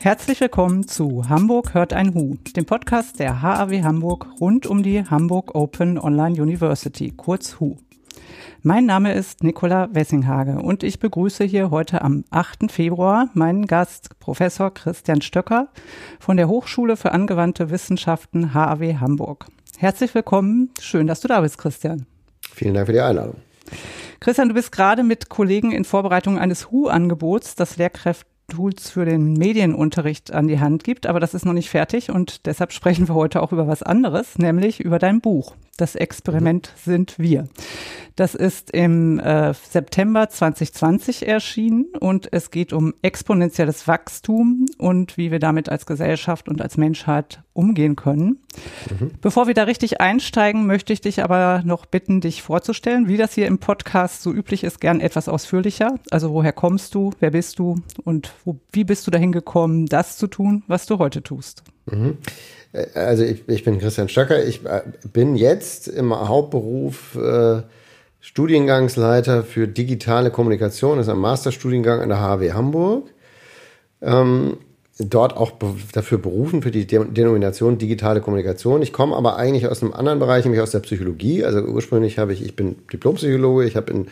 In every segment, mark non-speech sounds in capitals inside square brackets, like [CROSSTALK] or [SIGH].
Herzlich willkommen zu Hamburg hört ein Hu, dem Podcast der HAW Hamburg rund um die Hamburg Open Online University, kurz HU. Mein Name ist Nicola Wessinghage und ich begrüße hier heute am 8. Februar meinen Gast Professor Christian Stöcker von der Hochschule für angewandte Wissenschaften HAW Hamburg. Herzlich willkommen, schön, dass du da bist, Christian. Vielen Dank für die Einladung. Christian, du bist gerade mit Kollegen in Vorbereitung eines HU-Angebots, das Lehrkräfte Tools für den Medienunterricht an die Hand gibt, aber das ist noch nicht fertig und deshalb sprechen wir heute auch über was anderes, nämlich über dein Buch. Das Experiment sind wir. Das ist im äh, September 2020 erschienen und es geht um exponentielles Wachstum und wie wir damit als Gesellschaft und als Menschheit umgehen können. Mhm. Bevor wir da richtig einsteigen, möchte ich dich aber noch bitten, dich vorzustellen, wie das hier im Podcast so üblich ist, gern etwas ausführlicher. Also woher kommst du, wer bist du und wo, wie bist du dahin gekommen, das zu tun, was du heute tust? Mhm. Also ich, ich bin Christian Stöcker. Ich äh, bin jetzt im Hauptberuf äh, Studiengangsleiter für digitale Kommunikation. Das ist ein Masterstudiengang an der HW Hamburg. Ähm, dort auch dafür berufen für die De Denomination digitale Kommunikation. Ich komme aber eigentlich aus einem anderen Bereich, nämlich aus der Psychologie. Also ursprünglich habe ich, ich bin Diplompsychologe, ich habe in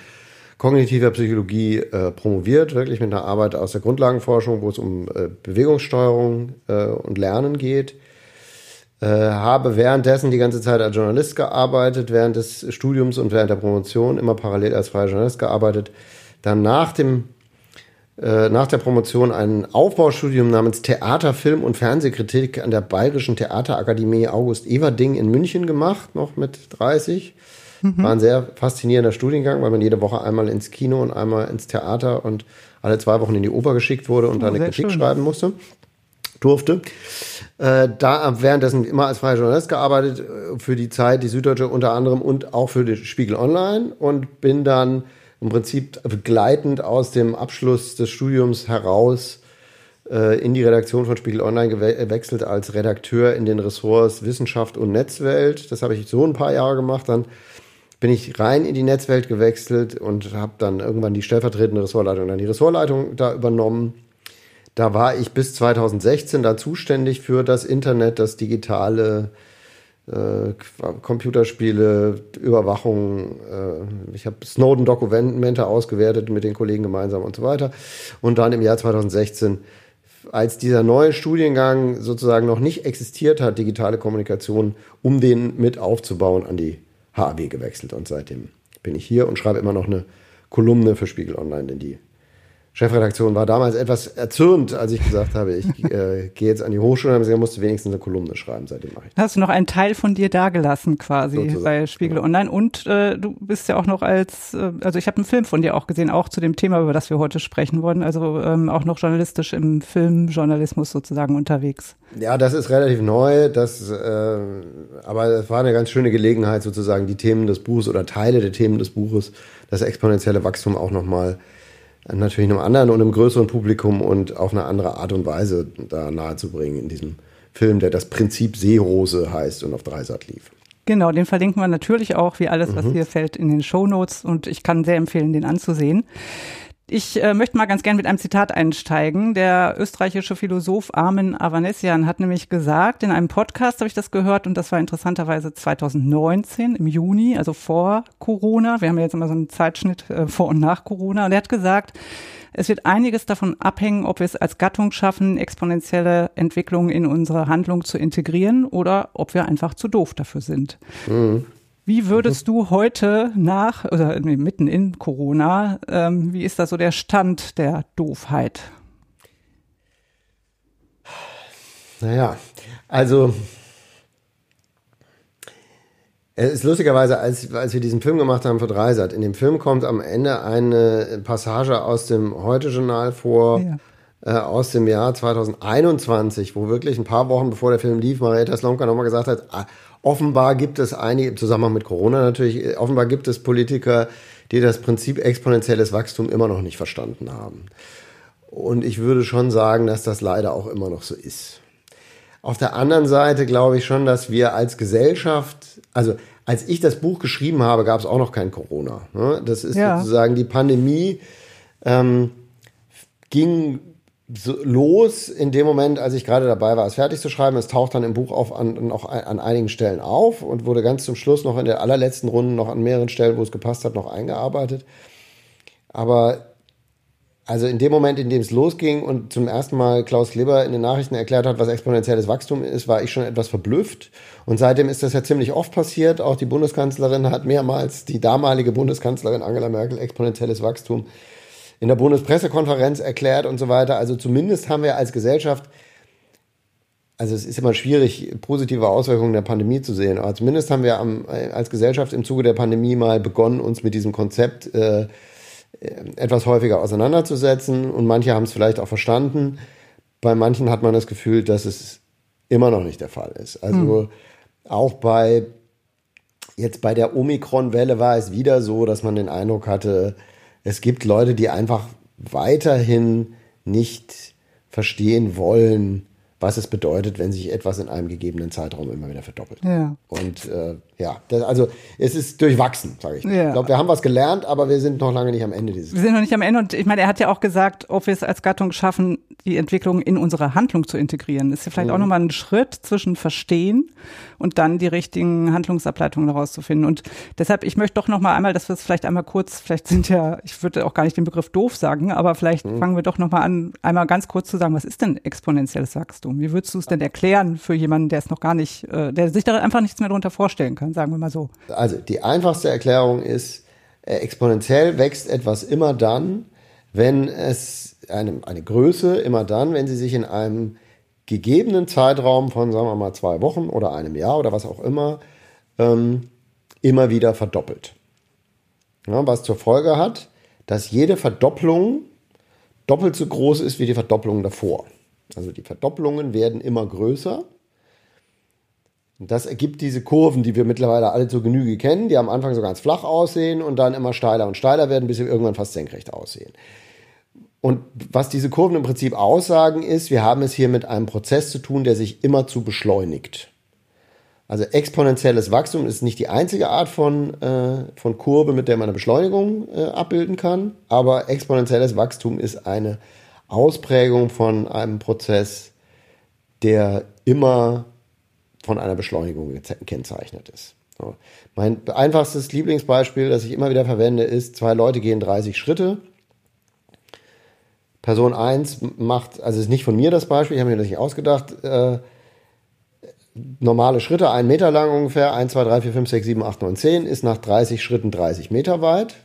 kognitiver Psychologie äh, promoviert, wirklich mit einer Arbeit aus der Grundlagenforschung, wo es um äh, Bewegungssteuerung äh, und Lernen geht. Äh, habe währenddessen die ganze Zeit als Journalist gearbeitet, während des Studiums und während der Promotion immer parallel als freier Journalist gearbeitet. Dann nach dem äh, nach der Promotion ein Aufbaustudium namens Theater, Film und Fernsehkritik an der Bayerischen Theaterakademie August Everding in München gemacht, noch mit 30. Mhm. War ein sehr faszinierender Studiengang, weil man jede Woche einmal ins Kino und einmal ins Theater und alle zwei Wochen in die Oper geschickt wurde und oh, da eine Kritik schön. schreiben musste durfte. Äh, da währenddessen immer als freier Journalist gearbeitet, äh, für die Zeit, die Süddeutsche unter anderem und auch für den Spiegel Online und bin dann im Prinzip begleitend aus dem Abschluss des Studiums heraus äh, in die Redaktion von Spiegel Online gewechselt als Redakteur in den Ressorts Wissenschaft und Netzwelt. Das habe ich so ein paar Jahre gemacht. Dann bin ich rein in die Netzwelt gewechselt und habe dann irgendwann die stellvertretende Ressortleitung, dann die Ressortleitung da übernommen da war ich bis 2016 da zuständig für das Internet, das digitale äh, Computerspiele, Überwachung. Äh, ich habe Snowden-Dokumente ausgewertet mit den Kollegen gemeinsam und so weiter. Und dann im Jahr 2016 als dieser neue Studiengang sozusagen noch nicht existiert hat, digitale Kommunikation, um den mit aufzubauen, an die HAW gewechselt. Und seitdem bin ich hier und schreibe immer noch eine Kolumne für Spiegel Online, denn die Chefredaktion war damals etwas erzürnt, als ich gesagt habe, ich [LAUGHS] äh, gehe jetzt an die Hochschule und habe gesagt, musste wenigstens eine Kolumne schreiben, seitdem mache ich. Hast du noch einen Teil von dir dagelassen quasi Sozusagen. bei Spiegel genau. Online und äh, du bist ja auch noch als, äh, also ich habe einen Film von dir auch gesehen, auch zu dem Thema, über das wir heute sprechen wollen, also ähm, auch noch journalistisch im Filmjournalismus sozusagen unterwegs. Ja, das ist relativ neu, das, äh, aber es war eine ganz schöne Gelegenheit sozusagen, die Themen des Buches oder Teile der Themen des Buches, das exponentielle Wachstum auch nochmal mal natürlich einem anderen und einem größeren Publikum und auf eine andere Art und Weise da nahezubringen in diesem Film, der das Prinzip Seerose heißt und auf Dreisat lief. Genau, den verlinken wir natürlich auch, wie alles, was mhm. hier fällt, in den Show Notes und ich kann sehr empfehlen, den anzusehen. Ich äh, möchte mal ganz gern mit einem Zitat einsteigen. Der österreichische Philosoph Armin Avanesian hat nämlich gesagt, in einem Podcast habe ich das gehört und das war interessanterweise 2019 im Juni, also vor Corona. Wir haben ja jetzt immer so einen Zeitschnitt äh, vor und nach Corona. Und er hat gesagt, es wird einiges davon abhängen, ob wir es als Gattung schaffen, exponentielle Entwicklungen in unsere Handlung zu integrieren oder ob wir einfach zu doof dafür sind. Mhm. Wie würdest du heute nach, oder nee, mitten in Corona, ähm, wie ist da so der Stand der Doofheit? Naja, also es ist lustigerweise, als, als wir diesen Film gemacht haben für Dreisat, in dem Film kommt am Ende eine Passage aus dem Heute-Journal vor, ja. äh, aus dem Jahr 2021, wo wirklich ein paar Wochen bevor der Film lief, Marietta Slomka nochmal gesagt hat, ah, Offenbar gibt es einige, im Zusammenhang mit Corona natürlich, offenbar gibt es Politiker, die das Prinzip exponentielles Wachstum immer noch nicht verstanden haben. Und ich würde schon sagen, dass das leider auch immer noch so ist. Auf der anderen Seite glaube ich schon, dass wir als Gesellschaft, also als ich das Buch geschrieben habe, gab es auch noch kein Corona. Ne? Das ist ja. sozusagen die Pandemie ähm, ging so los in dem Moment, als ich gerade dabei war, es fertig zu schreiben. Es taucht dann im Buch auf an, noch an einigen Stellen auf und wurde ganz zum Schluss noch in der allerletzten Runde noch an mehreren Stellen, wo es gepasst hat, noch eingearbeitet. Aber also in dem Moment, in dem es losging und zum ersten Mal Klaus Kleber in den Nachrichten erklärt hat, was exponentielles Wachstum ist, war ich schon etwas verblüfft. Und seitdem ist das ja ziemlich oft passiert. Auch die Bundeskanzlerin hat mehrmals, die damalige Bundeskanzlerin Angela Merkel, exponentielles Wachstum in der Bundespressekonferenz erklärt und so weiter. Also zumindest haben wir als Gesellschaft, also es ist immer schwierig, positive Auswirkungen der Pandemie zu sehen, aber zumindest haben wir am, als Gesellschaft im Zuge der Pandemie mal begonnen, uns mit diesem Konzept äh, etwas häufiger auseinanderzusetzen und manche haben es vielleicht auch verstanden. Bei manchen hat man das Gefühl, dass es immer noch nicht der Fall ist. Also hm. auch bei jetzt bei der Omikron-Welle war es wieder so, dass man den Eindruck hatte, es gibt Leute, die einfach weiterhin nicht verstehen wollen, was es bedeutet, wenn sich etwas in einem gegebenen Zeitraum immer wieder verdoppelt. Ja. Und äh, ja, das, also es ist durchwachsen, sage ich. Ja. Ich glaube, wir haben was gelernt, aber wir sind noch lange nicht am Ende dieses. Wir sind noch nicht am Ende und ich meine, er hat ja auch gesagt, ob wir es als Gattung schaffen, die Entwicklung in unsere Handlung zu integrieren. Ist ja vielleicht mhm. auch nochmal ein Schritt zwischen Verstehen und dann die richtigen Handlungsableitungen daraus zu finden. Und deshalb, ich möchte doch nochmal einmal, dass wir es vielleicht einmal kurz, vielleicht sind ja, ich würde auch gar nicht den Begriff doof sagen, aber vielleicht mhm. fangen wir doch nochmal an, einmal ganz kurz zu sagen, was ist denn exponentielles Wachstum? Wie würdest du es denn erklären für jemanden, der es noch gar nicht, äh, der sich da einfach nichts mehr darunter vorstellen kann, sagen wir mal so? Also die einfachste Erklärung ist, äh, exponentiell wächst etwas immer dann, wenn es eine, eine Größe immer dann, wenn sie sich in einem gegebenen Zeitraum von, sagen wir mal, zwei Wochen oder einem Jahr oder was auch immer, ähm, immer wieder verdoppelt. Ja, was zur Folge hat, dass jede Verdopplung doppelt so groß ist wie die Verdopplung davor. Also die Verdopplungen werden immer größer. Das ergibt diese Kurven, die wir mittlerweile alle zur Genüge kennen, die am Anfang so ganz flach aussehen und dann immer steiler und steiler werden, bis sie irgendwann fast senkrecht aussehen. Und was diese Kurven im Prinzip aussagen, ist, wir haben es hier mit einem Prozess zu tun, der sich immerzu beschleunigt. Also exponentielles Wachstum ist nicht die einzige Art von, äh, von Kurve, mit der man eine Beschleunigung äh, abbilden kann, aber exponentielles Wachstum ist eine Ausprägung von einem Prozess, der immer von einer Beschleunigung gekennzeichnet ist. So. Mein einfachstes Lieblingsbeispiel, das ich immer wieder verwende, ist, zwei Leute gehen 30 Schritte Person 1 macht, also ist nicht von mir das Beispiel, ich habe mir das nicht ausgedacht, äh, normale Schritte, ein Meter lang ungefähr, 1, 2, 3, 4, 5, 6, 7, 8, 9, 10, ist nach 30 Schritten 30 Meter weit.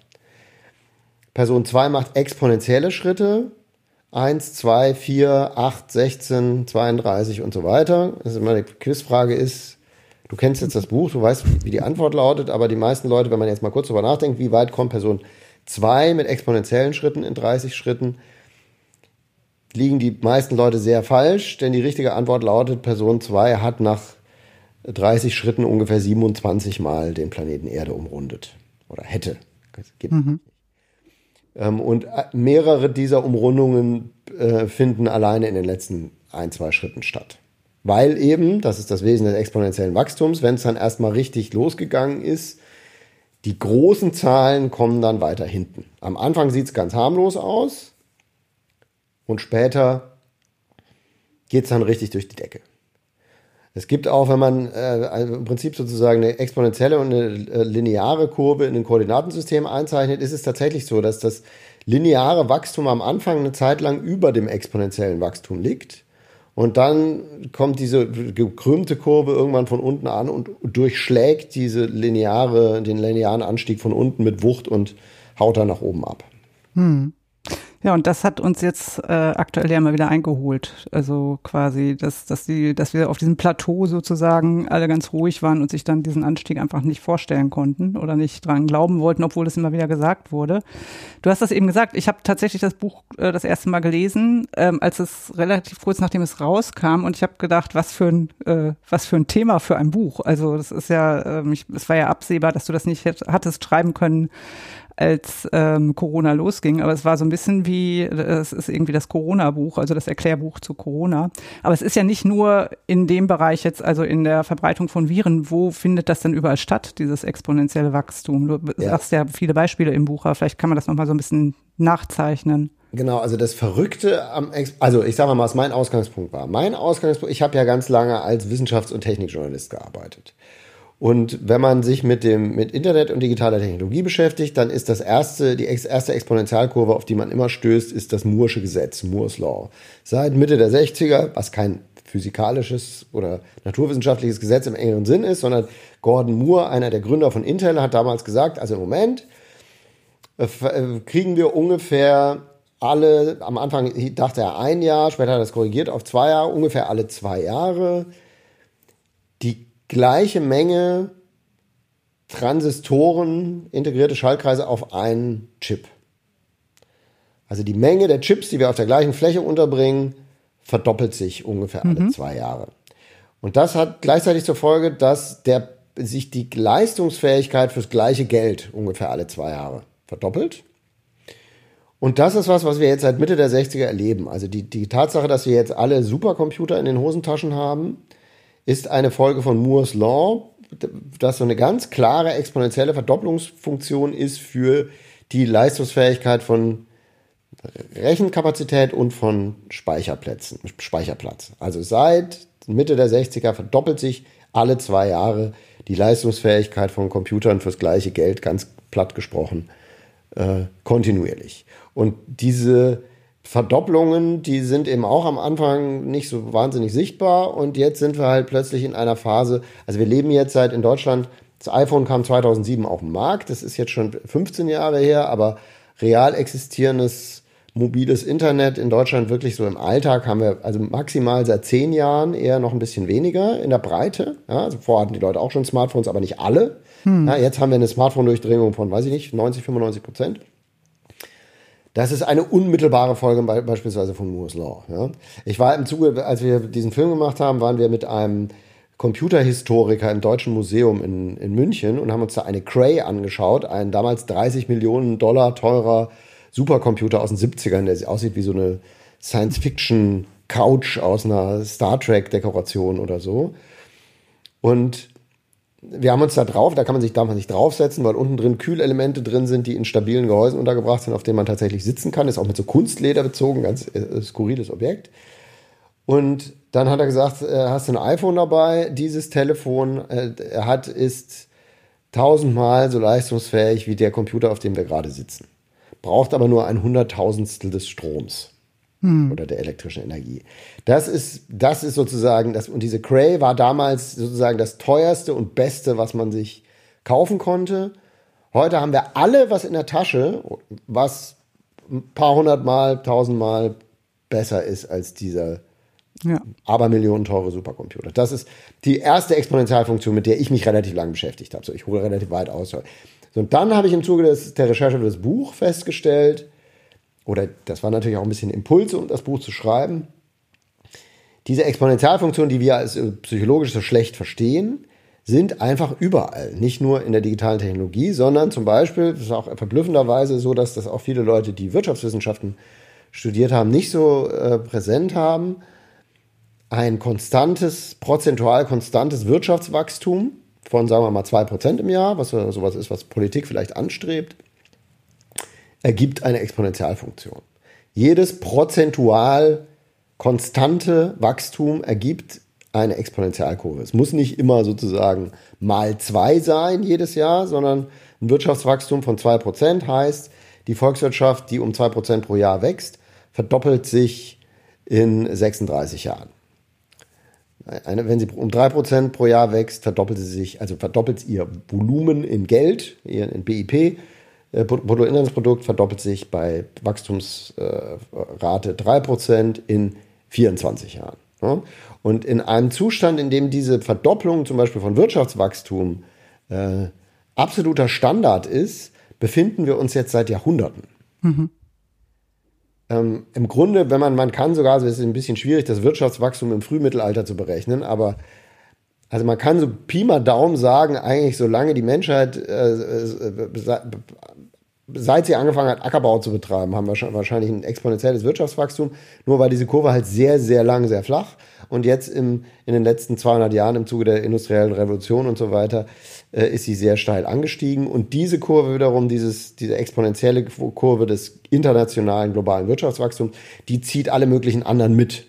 Person 2 macht exponentielle Schritte, 1, 2, 4, 8, 16, 32 und so weiter. Also meine Quizfrage ist, du kennst jetzt das Buch, du weißt, wie die Antwort lautet, aber die meisten Leute, wenn man jetzt mal kurz drüber nachdenkt, wie weit kommt Person 2 mit exponentiellen Schritten in 30 Schritten, liegen die meisten Leute sehr falsch, denn die richtige Antwort lautet, Person 2 hat nach 30 Schritten ungefähr 27 Mal den Planeten Erde umrundet. Oder hätte. Mhm. Ähm, und äh, mehrere dieser Umrundungen äh, finden alleine in den letzten ein, zwei Schritten statt. Weil eben, das ist das Wesen des exponentiellen Wachstums, wenn es dann erstmal richtig losgegangen ist, die großen Zahlen kommen dann weiter hinten. Am Anfang sieht es ganz harmlos aus, und später geht es dann richtig durch die Decke. Es gibt auch, wenn man äh, also im Prinzip sozusagen eine exponentielle und eine äh, lineare Kurve in ein Koordinatensystem einzeichnet, ist es tatsächlich so, dass das lineare Wachstum am Anfang eine Zeit lang über dem exponentiellen Wachstum liegt. Und dann kommt diese gekrümmte Kurve irgendwann von unten an und durchschlägt diese lineare, den linearen Anstieg von unten mit Wucht und haut dann nach oben ab. Hm. Ja, und das hat uns jetzt äh, aktuell ja mal wieder eingeholt. Also quasi, dass, dass, die, dass wir auf diesem Plateau sozusagen alle ganz ruhig waren und sich dann diesen Anstieg einfach nicht vorstellen konnten oder nicht dran glauben wollten, obwohl es immer wieder gesagt wurde. Du hast das eben gesagt, ich habe tatsächlich das Buch äh, das erste Mal gelesen, ähm, als es relativ kurz nachdem es rauskam und ich habe gedacht, was für ein, äh, was für ein Thema für ein Buch. Also das ist ja, ähm, ich, es war ja absehbar, dass du das nicht hattest schreiben können als ähm, Corona losging. Aber es war so ein bisschen wie, es ist irgendwie das Corona-Buch, also das Erklärbuch zu Corona. Aber es ist ja nicht nur in dem Bereich jetzt, also in der Verbreitung von Viren. Wo findet das denn überall statt, dieses exponentielle Wachstum? Du ja. sagst ja viele Beispiele im Buch, aber vielleicht kann man das nochmal so ein bisschen nachzeichnen. Genau, also das Verrückte am, Ex also ich sage mal, was mein Ausgangspunkt war. Mein Ausgangspunkt, ich habe ja ganz lange als Wissenschafts- und Technikjournalist gearbeitet. Und wenn man sich mit dem mit Internet und digitaler Technologie beschäftigt, dann ist das erste die erste Exponentialkurve, auf die man immer stößt, ist das Moore'sche Gesetz, Moore's Law. Seit Mitte der 60er, was kein physikalisches oder naturwissenschaftliches Gesetz im engeren Sinn ist, sondern Gordon Moore, einer der Gründer von Intel, hat damals gesagt, also im Moment äh, äh, kriegen wir ungefähr alle, am Anfang dachte er ein Jahr, später hat er das korrigiert auf zwei Jahre, ungefähr alle zwei Jahre die gleiche Menge Transistoren, integrierte Schaltkreise auf einen Chip. Also die Menge der Chips, die wir auf der gleichen Fläche unterbringen, verdoppelt sich ungefähr alle mhm. zwei Jahre. Und das hat gleichzeitig zur Folge, dass der, sich die Leistungsfähigkeit fürs gleiche Geld ungefähr alle zwei Jahre verdoppelt. Und das ist was, was wir jetzt seit Mitte der 60er erleben. Also die, die Tatsache, dass wir jetzt alle Supercomputer in den Hosentaschen haben, ist eine Folge von Moore's Law, das so eine ganz klare exponentielle Verdopplungsfunktion ist für die Leistungsfähigkeit von Rechenkapazität und von Speicherplätzen, Speicherplatz. Also seit Mitte der 60er verdoppelt sich alle zwei Jahre die Leistungsfähigkeit von Computern fürs gleiche Geld, ganz platt gesprochen, äh, kontinuierlich. Und diese Verdopplungen, die sind eben auch am Anfang nicht so wahnsinnig sichtbar und jetzt sind wir halt plötzlich in einer Phase, also wir leben jetzt seit in Deutschland, das iPhone kam 2007 auf den Markt, das ist jetzt schon 15 Jahre her, aber real existierendes mobiles Internet in Deutschland wirklich so im Alltag haben wir also maximal seit 10 Jahren eher noch ein bisschen weniger in der Breite. Ja, also vorher hatten die Leute auch schon Smartphones, aber nicht alle. Hm. Ja, jetzt haben wir eine Smartphone-Durchdringung von, weiß ich nicht, 90, 95 Prozent. Das ist eine unmittelbare Folge beispielsweise von Moore's Law. Ja. Ich war im Zuge, als wir diesen Film gemacht haben, waren wir mit einem Computerhistoriker im Deutschen Museum in, in München und haben uns da eine Cray angeschaut, ein damals 30 Millionen Dollar teurer Supercomputer aus den 70ern, der aussieht wie so eine Science-Fiction-Couch aus einer Star Trek-Dekoration oder so. Und wir haben uns da drauf, da kann man sich, darf man sich draufsetzen, weil unten drin Kühlelemente drin sind, die in stabilen Gehäusen untergebracht sind, auf denen man tatsächlich sitzen kann. Ist auch mit so Kunstleder bezogen, ganz äh, skurriles Objekt. Und dann hat er gesagt, äh, hast du ein iPhone dabei? Dieses Telefon äh, er hat ist tausendmal so leistungsfähig wie der Computer, auf dem wir gerade sitzen. Braucht aber nur ein Hunderttausendstel des Stroms hm. oder der elektrischen Energie. Das ist, das ist sozusagen, das, und diese Cray war damals sozusagen das teuerste und beste, was man sich kaufen konnte. Heute haben wir alle was in der Tasche, was ein paar hundert Mal, tausendmal besser ist als dieser ja. aber Millionen teure Supercomputer. Das ist die erste Exponentialfunktion, mit der ich mich relativ lange beschäftigt habe. So, ich hole relativ weit aus. So, und dann habe ich im Zuge des, der Recherche für das Buch festgestellt, oder das war natürlich auch ein bisschen Impulse, um das Buch zu schreiben. Diese Exponentialfunktionen, die wir als äh, psychologisch so schlecht verstehen, sind einfach überall. Nicht nur in der digitalen Technologie, sondern zum Beispiel, das ist auch verblüffenderweise so, dass das auch viele Leute, die Wirtschaftswissenschaften studiert haben, nicht so äh, präsent haben. Ein konstantes, prozentual konstantes Wirtschaftswachstum von, sagen wir mal, 2% im Jahr, was sowas ist, was Politik vielleicht anstrebt, ergibt eine Exponentialfunktion. Jedes prozentual konstante Wachstum ergibt eine Exponentialkurve. Es muss nicht immer sozusagen mal zwei sein jedes Jahr, sondern ein Wirtschaftswachstum von zwei Prozent heißt, die Volkswirtschaft, die um zwei Prozent pro Jahr wächst, verdoppelt sich in 36 Jahren. Eine, wenn sie um drei Prozent pro Jahr wächst, verdoppelt sie sich, also verdoppelt ihr Volumen in Geld, in BIP, Bruttoinlandsprodukt verdoppelt sich bei Wachstumsrate 3% in 24 Jahren. Und in einem Zustand, in dem diese Verdopplung zum Beispiel von Wirtschaftswachstum äh, absoluter Standard ist, befinden wir uns jetzt seit Jahrhunderten. Mhm. Ähm, Im Grunde, wenn man, man kann sogar, also es ist ein bisschen schwierig, das Wirtschaftswachstum im Frühmittelalter zu berechnen, aber also man kann so Pi mal Daumen sagen, eigentlich solange die Menschheit, äh, äh, seit sie angefangen hat, Ackerbau zu betreiben, haben wir wahrscheinlich ein exponentielles Wirtschaftswachstum, nur war diese Kurve halt sehr, sehr lang, sehr flach. Und jetzt im, in den letzten 200 Jahren im Zuge der industriellen Revolution und so weiter äh, ist sie sehr steil angestiegen. Und diese Kurve wiederum, dieses, diese exponentielle Kurve des internationalen globalen Wirtschaftswachstums, die zieht alle möglichen anderen mit.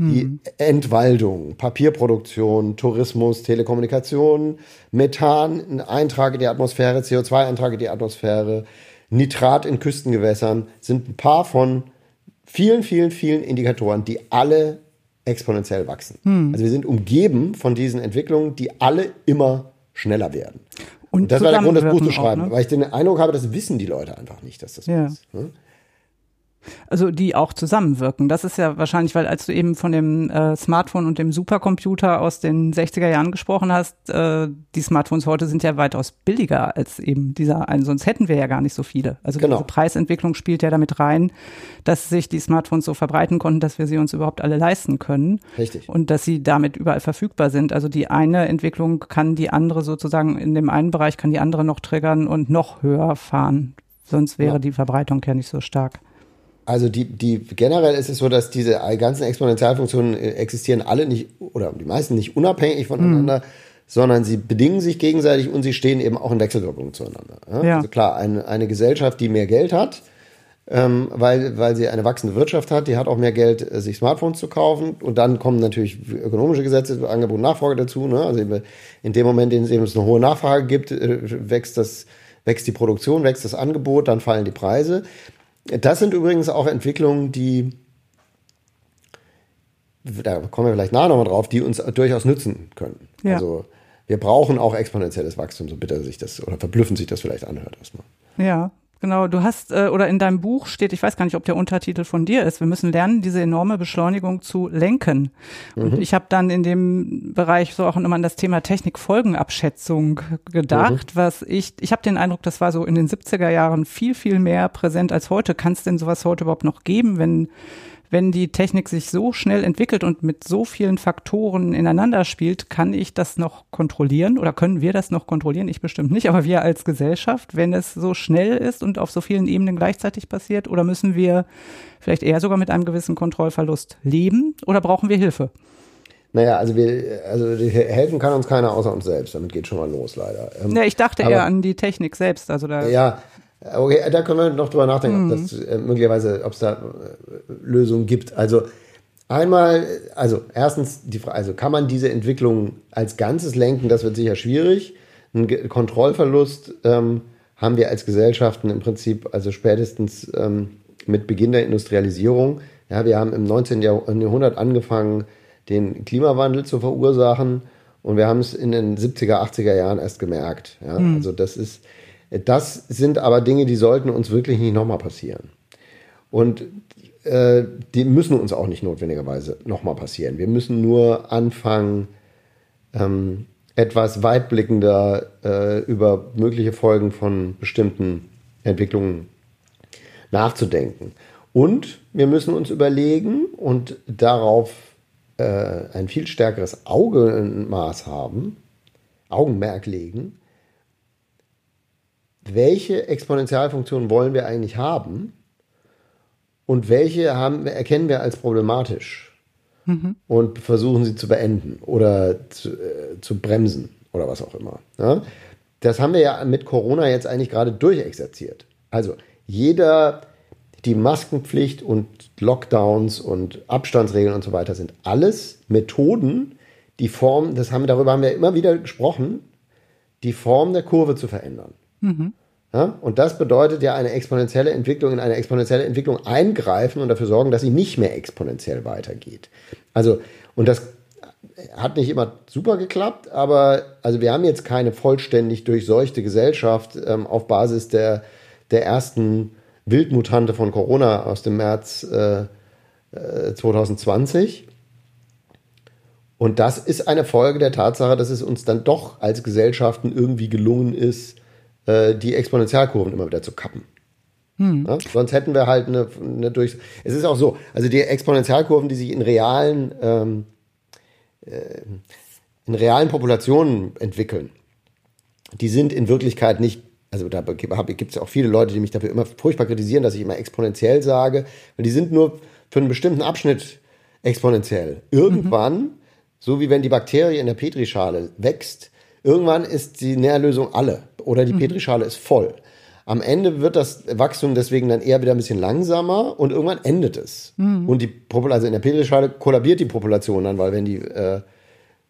Die hm. Entwaldung, Papierproduktion, Tourismus, Telekommunikation, Methan, Eintrag in die Atmosphäre, CO2-Eintrag in die Atmosphäre, Nitrat in Küstengewässern sind ein paar von vielen, vielen, vielen Indikatoren, die alle exponentiell wachsen. Hm. Also wir sind umgeben von diesen Entwicklungen, die alle immer schneller werden. Und, Und das war der Grund, das Buch zu schreiben, auch, ne? weil ich den Eindruck habe, das wissen die Leute einfach nicht, dass das ja. so ist. Ne? Also die auch zusammenwirken. Das ist ja wahrscheinlich, weil als du eben von dem äh, Smartphone und dem Supercomputer aus den 60er Jahren gesprochen hast, äh, die Smartphones heute sind ja weitaus billiger als eben dieser einen, sonst hätten wir ja gar nicht so viele. Also genau. diese Preisentwicklung spielt ja damit rein, dass sich die Smartphones so verbreiten konnten, dass wir sie uns überhaupt alle leisten können. Richtig. Und dass sie damit überall verfügbar sind. Also die eine Entwicklung kann die andere sozusagen in dem einen Bereich kann die andere noch triggern und noch höher fahren. Sonst wäre ja. die Verbreitung ja nicht so stark. Also die, die generell ist es so, dass diese ganzen Exponentialfunktionen äh, existieren alle nicht oder die meisten nicht unabhängig voneinander, mhm. sondern sie bedingen sich gegenseitig und sie stehen eben auch in Wechselwirkung zueinander. Ja? Ja. Also klar, eine, eine Gesellschaft, die mehr Geld hat, ähm, weil, weil sie eine wachsende Wirtschaft hat, die hat auch mehr Geld, äh, sich Smartphones zu kaufen. Und dann kommen natürlich ökonomische Gesetze, Angebot und Nachfrage dazu. Ne? Also in dem Moment, in dem es eine hohe Nachfrage gibt, äh, wächst das wächst die Produktion, wächst das Angebot, dann fallen die Preise. Das sind übrigens auch Entwicklungen, die, da kommen wir vielleicht nachher nochmal drauf, die uns durchaus nützen können. Ja. Also wir brauchen auch exponentielles Wachstum, so bitter sich das oder verblüffend sich das vielleicht anhört erstmal. Ja, Genau, du hast, äh, oder in deinem Buch steht, ich weiß gar nicht, ob der Untertitel von dir ist, wir müssen lernen, diese enorme Beschleunigung zu lenken. Und mhm. ich habe dann in dem Bereich so auch immer an das Thema Technikfolgenabschätzung gedacht, mhm. was ich, ich habe den Eindruck, das war so in den 70er Jahren viel, viel mehr präsent als heute. Kann es denn sowas heute überhaupt noch geben, wenn wenn die Technik sich so schnell entwickelt und mit so vielen Faktoren ineinander spielt, kann ich das noch kontrollieren oder können wir das noch kontrollieren? Ich bestimmt nicht, aber wir als Gesellschaft, wenn es so schnell ist und auf so vielen Ebenen gleichzeitig passiert, oder müssen wir vielleicht eher sogar mit einem gewissen Kontrollverlust leben oder brauchen wir Hilfe? Naja, also wir, also helfen kann uns keiner außer uns selbst. Damit geht schon mal los, leider. Ähm, ja, ich dachte aber, eher an die Technik selbst. Also da ja, Okay, da können wir noch drüber nachdenken, mhm. ob das äh, möglicherweise, ob es da äh, Lösungen gibt. Also einmal, also erstens die Frage, also kann man diese Entwicklung als Ganzes lenken? Das wird sicher schwierig. Ein Kontrollverlust ähm, haben wir als Gesellschaften im Prinzip, also spätestens ähm, mit Beginn der Industrialisierung. Ja, wir haben im 19. Jahrhundert angefangen, den Klimawandel zu verursachen und wir haben es in den 70er, 80er Jahren erst gemerkt. Ja, mhm. also das ist das sind aber Dinge, die sollten uns wirklich nicht nochmal passieren. Und äh, die müssen uns auch nicht notwendigerweise nochmal passieren. Wir müssen nur anfangen, ähm, etwas weitblickender äh, über mögliche Folgen von bestimmten Entwicklungen nachzudenken. Und wir müssen uns überlegen und darauf äh, ein viel stärkeres Augenmaß haben, Augenmerk legen, welche Exponentialfunktion wollen wir eigentlich haben und welche haben, erkennen wir als problematisch mhm. und versuchen sie zu beenden oder zu, äh, zu bremsen oder was auch immer. Ja? Das haben wir ja mit Corona jetzt eigentlich gerade durchexerziert. Also jeder, die Maskenpflicht und Lockdowns und Abstandsregeln und so weiter sind alles Methoden, die Form, das haben, darüber haben wir immer wieder gesprochen, die Form der Kurve zu verändern. Mhm. Ja, und das bedeutet ja eine exponentielle Entwicklung in eine exponentielle Entwicklung eingreifen und dafür sorgen, dass sie nicht mehr exponentiell weitergeht. Also, und das hat nicht immer super geklappt, aber also wir haben jetzt keine vollständig durchseuchte Gesellschaft ähm, auf Basis der, der ersten Wildmutante von Corona aus dem März äh, 2020. Äh, und das ist eine Folge der Tatsache, dass es uns dann doch als Gesellschaften irgendwie gelungen ist, äh, die Exponentialkurven immer wieder zu kappen. Hm. Ja, sonst hätten wir halt eine, eine durch. Es ist auch so, also die Exponentialkurven, die sich in realen, ähm, äh, in realen Populationen entwickeln, die sind in Wirklichkeit nicht also da gibt es auch viele Leute, die mich dafür immer furchtbar kritisieren, dass ich immer exponentiell sage, weil die sind nur für einen bestimmten Abschnitt exponentiell. Irgendwann, mhm. so wie wenn die Bakterie in der Petrischale wächst, irgendwann ist die Nährlösung alle oder die mhm. Petrischale ist voll. Am Ende wird das Wachstum deswegen dann eher wieder ein bisschen langsamer und irgendwann endet es. Mhm. Und die Population, also in der Petrischale kollabiert die Population dann, weil wenn die, äh,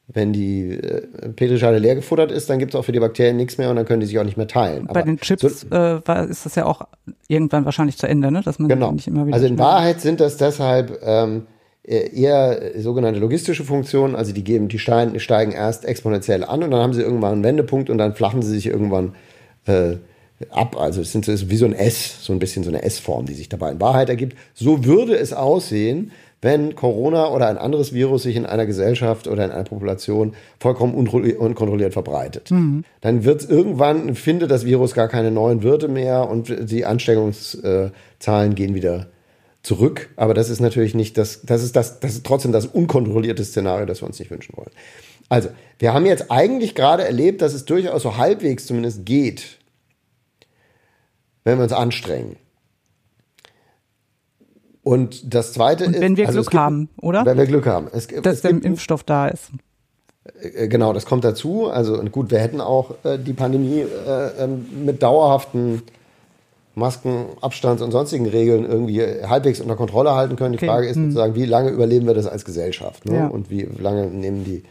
wenn die äh, Petrischale leer gefuttert ist, dann gibt es auch für die Bakterien nichts mehr und dann können die sich auch nicht mehr teilen. Bei Aber den Chips so, äh, war, ist das ja auch irgendwann wahrscheinlich zu Ende, ne? dass man genau. nicht immer wieder. Also in Wahrheit sind das deshalb ähm, eher sogenannte logistische Funktionen, also die geben, die steigen, steigen erst exponentiell an und dann haben sie irgendwann einen Wendepunkt und dann flachen sie sich irgendwann äh, ab. Also es ist wie so ein S, so ein bisschen so eine S-Form, die sich dabei in Wahrheit ergibt. So würde es aussehen, wenn Corona oder ein anderes Virus sich in einer Gesellschaft oder in einer Population vollkommen unkontrolliert verbreitet. Mhm. Dann wird es irgendwann, findet das Virus gar keine neuen Wirte mehr und die Ansteckungszahlen gehen wieder zurück. Aber das ist natürlich nicht das, das ist das, das ist trotzdem das unkontrollierte Szenario, das wir uns nicht wünschen wollen. Also, wir haben jetzt eigentlich gerade erlebt, dass es durchaus so halbwegs zumindest geht, wenn wir uns anstrengen. Und das Zweite Und wenn wir also Glück gibt, haben, oder? Wenn wir Glück haben. Es, Dass es der gibt, Impfstoff da ist. Äh, genau, das kommt dazu. Also gut, wir hätten auch äh, die Pandemie äh, ähm, mit dauerhaften Masken, Abstands- und sonstigen Regeln irgendwie halbwegs unter Kontrolle halten können. Die okay. Frage ist hm. sozusagen, wie lange überleben wir das als Gesellschaft? Ne? Ja. Und wie lange nehmen die,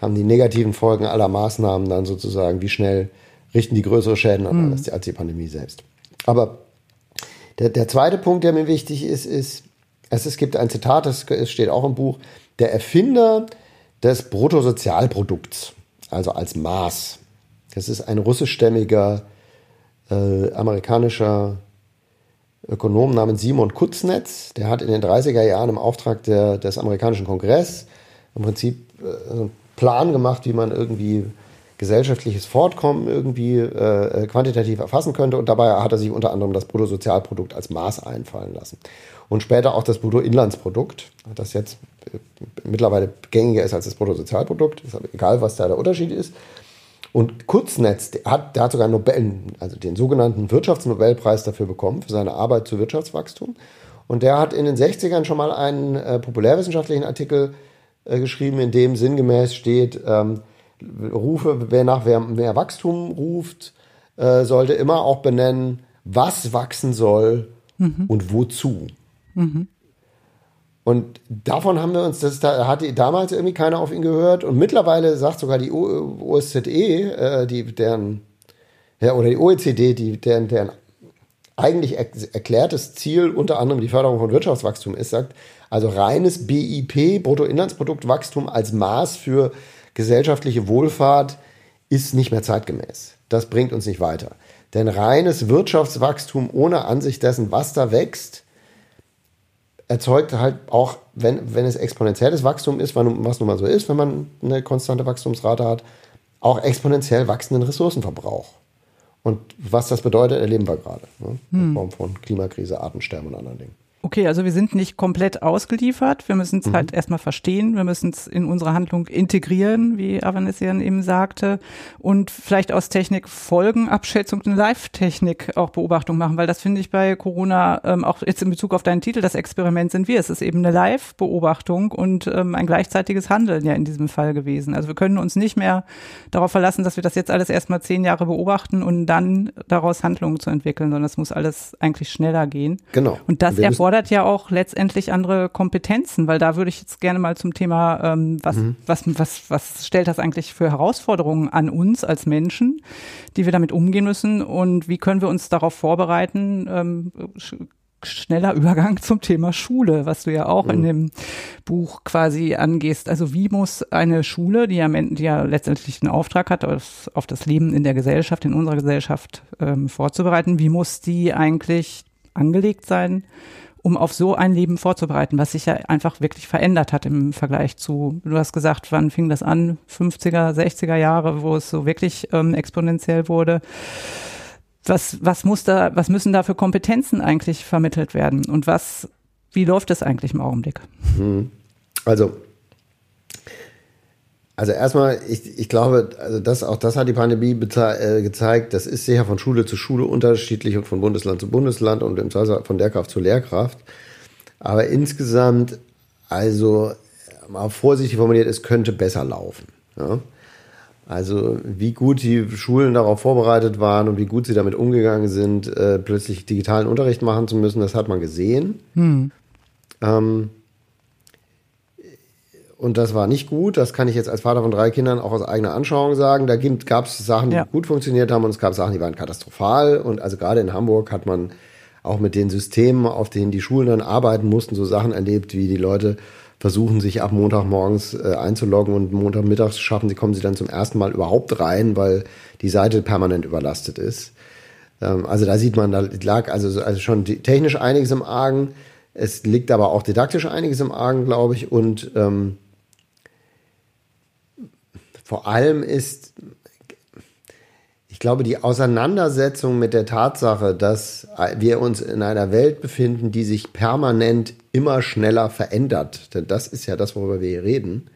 haben die negativen Folgen aller Maßnahmen dann sozusagen, wie schnell richten die größere Schäden an hm. als, die, als die Pandemie selbst? Aber der, der zweite Punkt, der mir wichtig ist, ist, es, es gibt ein Zitat, das steht auch im Buch, der Erfinder des Bruttosozialprodukts, also als Maß. Das ist ein russischstämmiger äh, amerikanischer Ökonom namens Simon Kutznetz. Der hat in den 30er Jahren im Auftrag der, des amerikanischen Kongress im Prinzip äh, einen Plan gemacht, wie man irgendwie gesellschaftliches Fortkommen irgendwie äh, quantitativ erfassen könnte. Und dabei hat er sich unter anderem das Bruttosozialprodukt als Maß einfallen lassen. Und später auch das Bruttoinlandsprodukt, das jetzt äh, mittlerweile gängiger ist als das Bruttosozialprodukt. Ist aber egal, was da der Unterschied ist. Und Kurznetz, der hat, der hat sogar Nobel, also den sogenannten Wirtschaftsnobelpreis dafür bekommen, für seine Arbeit zu Wirtschaftswachstum. Und der hat in den 60ern schon mal einen äh, populärwissenschaftlichen Artikel äh, geschrieben, in dem sinngemäß steht, ähm, Rufe, wer nach wer mehr Wachstum ruft, äh, sollte immer auch benennen, was wachsen soll mhm. und wozu. Mhm. Und davon haben wir uns, das da hat damals irgendwie keiner auf ihn gehört. Und mittlerweile sagt sogar die OSZE, äh, die, deren, ja, oder die OECD, die, deren, deren eigentlich erklärtes Ziel unter anderem die Förderung von Wirtschaftswachstum ist, sagt, also reines BIP, Bruttoinlandsproduktwachstum als Maß für gesellschaftliche Wohlfahrt ist nicht mehr zeitgemäß. Das bringt uns nicht weiter. Denn reines Wirtschaftswachstum ohne Ansicht dessen, was da wächst, erzeugt halt auch, wenn, wenn es exponentielles Wachstum ist, was nun mal so ist, wenn man eine konstante Wachstumsrate hat, auch exponentiell wachsenden Ressourcenverbrauch. Und was das bedeutet, erleben wir gerade. Ne? In hm. Form von Klimakrise, Artensterben und anderen Dingen. Okay, also wir sind nicht komplett ausgeliefert. Wir müssen es mhm. halt erstmal verstehen. Wir müssen es in unsere Handlung integrieren, wie Avanesian eben sagte. Und vielleicht aus Technik Folgenabschätzung und Live-Technik auch Beobachtung machen, weil das finde ich bei Corona ähm, auch jetzt in Bezug auf deinen Titel, das Experiment sind wir. Es ist eben eine Live-Beobachtung und ähm, ein gleichzeitiges Handeln ja in diesem Fall gewesen. Also wir können uns nicht mehr darauf verlassen, dass wir das jetzt alles erstmal zehn Jahre beobachten und dann daraus Handlungen zu entwickeln, sondern es muss alles eigentlich schneller gehen. Genau. Und das erfordert erfordert ja auch letztendlich andere Kompetenzen, weil da würde ich jetzt gerne mal zum Thema, ähm, was, mhm. was, was, was stellt das eigentlich für Herausforderungen an uns als Menschen, die wir damit umgehen müssen und wie können wir uns darauf vorbereiten, ähm, schneller Übergang zum Thema Schule, was du ja auch mhm. in dem Buch quasi angehst. Also wie muss eine Schule, die ja, die ja letztendlich den Auftrag hat, auf, auf das Leben in der Gesellschaft, in unserer Gesellschaft ähm, vorzubereiten, wie muss die eigentlich angelegt sein, um auf so ein Leben vorzubereiten, was sich ja einfach wirklich verändert hat im Vergleich zu, du hast gesagt, wann fing das an? 50er, 60er Jahre, wo es so wirklich ähm, exponentiell wurde. Was, was muss da, was müssen da für Kompetenzen eigentlich vermittelt werden? Und was, wie läuft es eigentlich im Augenblick? Hm. Also, also erstmal, ich, ich glaube, also das, auch das hat die Pandemie äh, gezeigt, das ist sicher von Schule zu Schule unterschiedlich und von Bundesland zu Bundesland und im Zweifel von Lehrkraft zu Lehrkraft. Aber insgesamt, also mal vorsichtig formuliert, es könnte besser laufen. Ja? Also wie gut die Schulen darauf vorbereitet waren und wie gut sie damit umgegangen sind, äh, plötzlich digitalen Unterricht machen zu müssen, das hat man gesehen. Hm. Ähm, und das war nicht gut. Das kann ich jetzt als Vater von drei Kindern auch aus eigener Anschauung sagen. Da gab es Sachen, die ja. gut funktioniert haben und es gab Sachen, die waren katastrophal. Und also gerade in Hamburg hat man auch mit den Systemen, auf denen die Schulen dann arbeiten mussten, so Sachen erlebt, wie die Leute versuchen, sich ab Montagmorgens äh, einzuloggen und Montagmittags schaffen sie, kommen sie dann zum ersten Mal überhaupt rein, weil die Seite permanent überlastet ist. Ähm, also da sieht man, da lag also, also schon technisch einiges im Argen. Es liegt aber auch didaktisch einiges im Argen, glaube ich. Und ähm, vor allem ist ich glaube, die Auseinandersetzung mit der Tatsache, dass wir uns in einer Welt befinden, die sich permanent immer schneller verändert, denn das ist ja das, worüber wir hier reden.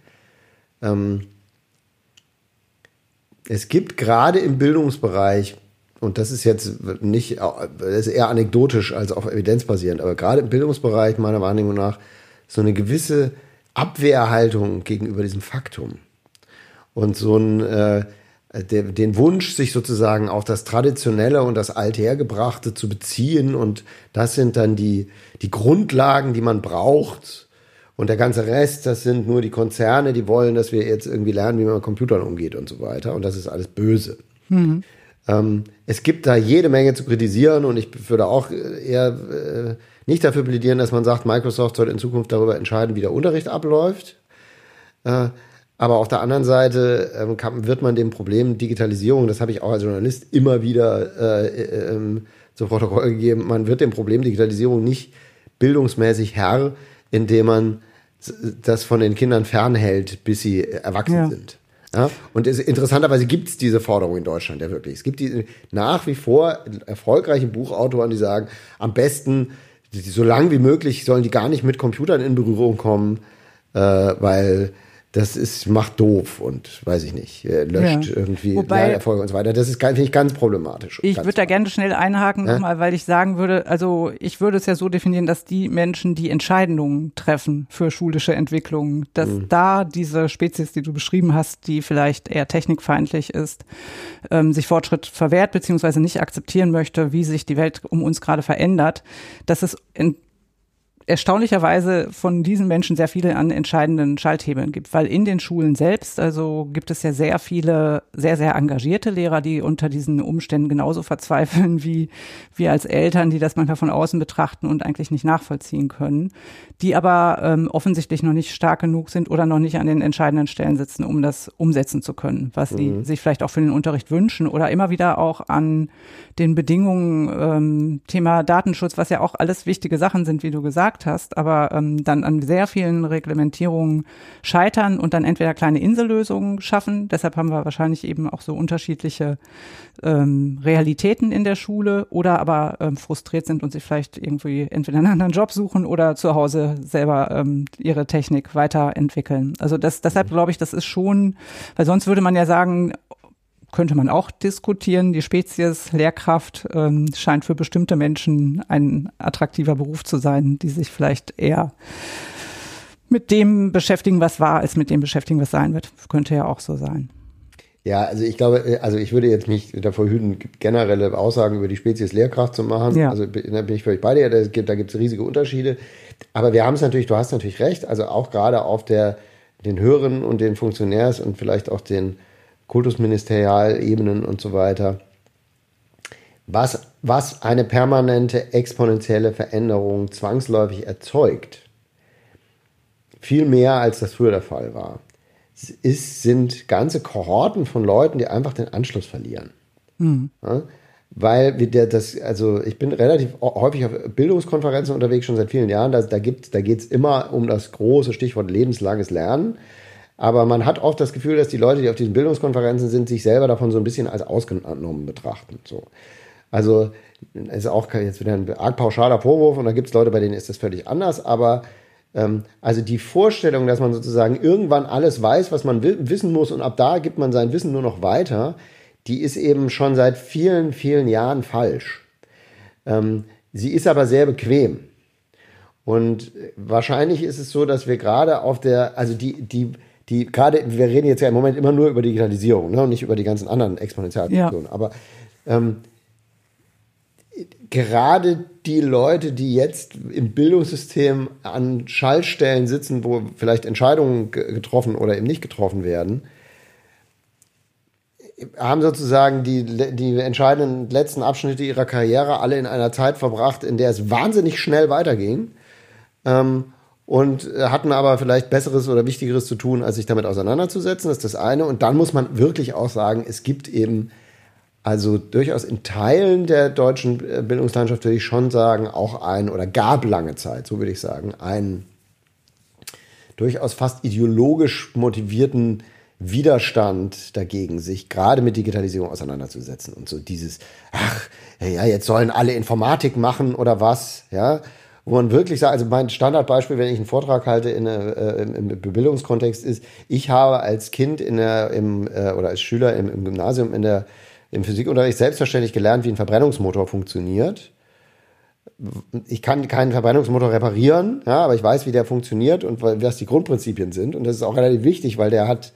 Ähm, es gibt gerade im Bildungsbereich, und das ist jetzt nicht, das ist eher anekdotisch als auch evidenzbasierend, aber gerade im Bildungsbereich meiner Wahrnehmung nach so eine gewisse Abwehrhaltung gegenüber diesem Faktum. Und so ein, äh, äh, den Wunsch, sich sozusagen auf das Traditionelle und das Althergebrachte zu beziehen. Und das sind dann die, die Grundlagen, die man braucht. Und der ganze Rest, das sind nur die Konzerne, die wollen, dass wir jetzt irgendwie lernen, wie man mit Computern umgeht und so weiter. Und das ist alles böse. Mhm. Ähm, es gibt da jede Menge zu kritisieren und ich würde auch eher äh, nicht dafür plädieren, dass man sagt, Microsoft soll in Zukunft darüber entscheiden, wie der Unterricht abläuft. Äh, aber auf der anderen Seite ähm, kann, wird man dem Problem Digitalisierung, das habe ich auch als Journalist immer wieder äh, äh, ähm, zu Protokoll gegeben, man wird dem Problem Digitalisierung nicht bildungsmäßig Herr, indem man das von den Kindern fernhält, bis sie erwachsen ja. sind. Ja? Und es, interessanterweise gibt es diese Forderung in Deutschland ja wirklich. Es gibt die, nach wie vor erfolgreiche Buchautoren, die sagen, am besten, so lange wie möglich sollen die gar nicht mit Computern in Berührung kommen, äh, weil das ist, macht doof und weiß ich nicht, äh, löscht ja. irgendwie Lernerfolge und so weiter. Das ist, finde ich, ganz problematisch. Ich würde da gerne schnell einhaken ja? nochmal, weil ich sagen würde, also ich würde es ja so definieren, dass die Menschen, die Entscheidungen treffen für schulische Entwicklung, dass mhm. da diese Spezies, die du beschrieben hast, die vielleicht eher technikfeindlich ist, ähm, sich Fortschritt verwehrt beziehungsweise nicht akzeptieren möchte, wie sich die Welt um uns gerade verändert, dass es in erstaunlicherweise von diesen Menschen sehr viele an entscheidenden Schalthebeln gibt, weil in den Schulen selbst, also gibt es ja sehr viele, sehr, sehr engagierte Lehrer, die unter diesen Umständen genauso verzweifeln wie wir als Eltern, die das manchmal von außen betrachten und eigentlich nicht nachvollziehen können, die aber ähm, offensichtlich noch nicht stark genug sind oder noch nicht an den entscheidenden Stellen sitzen, um das umsetzen zu können, was sie mhm. sich vielleicht auch für den Unterricht wünschen oder immer wieder auch an den Bedingungen, ähm, Thema Datenschutz, was ja auch alles wichtige Sachen sind, wie du gesagt hast, aber ähm, dann an sehr vielen Reglementierungen scheitern und dann entweder kleine Insellösungen schaffen. Deshalb haben wir wahrscheinlich eben auch so unterschiedliche ähm, Realitäten in der Schule oder aber ähm, frustriert sind und sich vielleicht irgendwie entweder einen anderen Job suchen oder zu Hause selber ähm, ihre Technik weiterentwickeln. Also das, deshalb glaube ich, das ist schon, weil sonst würde man ja sagen, könnte man auch diskutieren. Die Spezies Lehrkraft ähm, scheint für bestimmte Menschen ein attraktiver Beruf zu sein, die sich vielleicht eher mit dem beschäftigen, was war, als mit dem beschäftigen, was sein wird. Könnte ja auch so sein. Ja, also ich glaube, äh, also ich würde jetzt mich davor hüten, generelle Aussagen über die Spezies Lehrkraft zu machen. Ja. Also da bin ich völlig bei dir, da gibt gibt's riesige Unterschiede. Aber wir haben es natürlich, du hast natürlich recht, also auch gerade auf der den Höheren und den Funktionärs und vielleicht auch den Kultusministerialebenen und so weiter, was, was eine permanente exponentielle Veränderung zwangsläufig erzeugt, viel mehr als das früher der Fall war, ist, sind ganze Kohorten von Leuten, die einfach den Anschluss verlieren. Mhm. Ja? Weil wir der, das, also ich bin relativ häufig auf Bildungskonferenzen unterwegs, schon seit vielen Jahren. Da, da, da geht es immer um das große Stichwort lebenslanges Lernen. Aber man hat oft das Gefühl, dass die Leute, die auf diesen Bildungskonferenzen sind, sich selber davon so ein bisschen als ausgenommen betrachten. So. Also ist auch jetzt wieder ein arg pauschaler Vorwurf und da gibt es Leute, bei denen ist das völlig anders, aber ähm, also die Vorstellung, dass man sozusagen irgendwann alles weiß, was man wissen muss und ab da gibt man sein Wissen nur noch weiter, die ist eben schon seit vielen, vielen Jahren falsch. Ähm, sie ist aber sehr bequem. Und wahrscheinlich ist es so, dass wir gerade auf der, also die, die, die gerade, wir reden jetzt ja im Moment immer nur über Digitalisierung ne, und nicht über die ganzen anderen Exponentialfunktionen. Ja. Aber ähm, gerade die Leute, die jetzt im Bildungssystem an Schaltstellen sitzen, wo vielleicht Entscheidungen getroffen oder eben nicht getroffen werden, haben sozusagen die, die entscheidenden letzten Abschnitte ihrer Karriere alle in einer Zeit verbracht, in der es wahnsinnig schnell weiterging. Ähm, und hatten aber vielleicht Besseres oder Wichtigeres zu tun, als sich damit auseinanderzusetzen. Das ist das eine. Und dann muss man wirklich auch sagen, es gibt eben also durchaus in Teilen der deutschen äh, Bildungslandschaft würde ich schon sagen, auch ein oder gab lange Zeit, so würde ich sagen, einen durchaus fast ideologisch motivierten Widerstand dagegen, sich gerade mit Digitalisierung auseinanderzusetzen und so dieses, ach, ja, jetzt sollen alle Informatik machen oder was, ja, wo man wirklich sagt, also mein Standardbeispiel, wenn ich einen Vortrag halte in, äh, im, im Bildungskontext ist, ich habe als Kind in der, im, äh, oder als Schüler im, im Gymnasium in der im Physikunterricht selbstverständlich gelernt, wie ein Verbrennungsmotor funktioniert. Ich kann keinen Verbrennungsmotor reparieren, ja, aber ich weiß, wie der funktioniert und was die Grundprinzipien sind. Und das ist auch relativ wichtig, weil der hat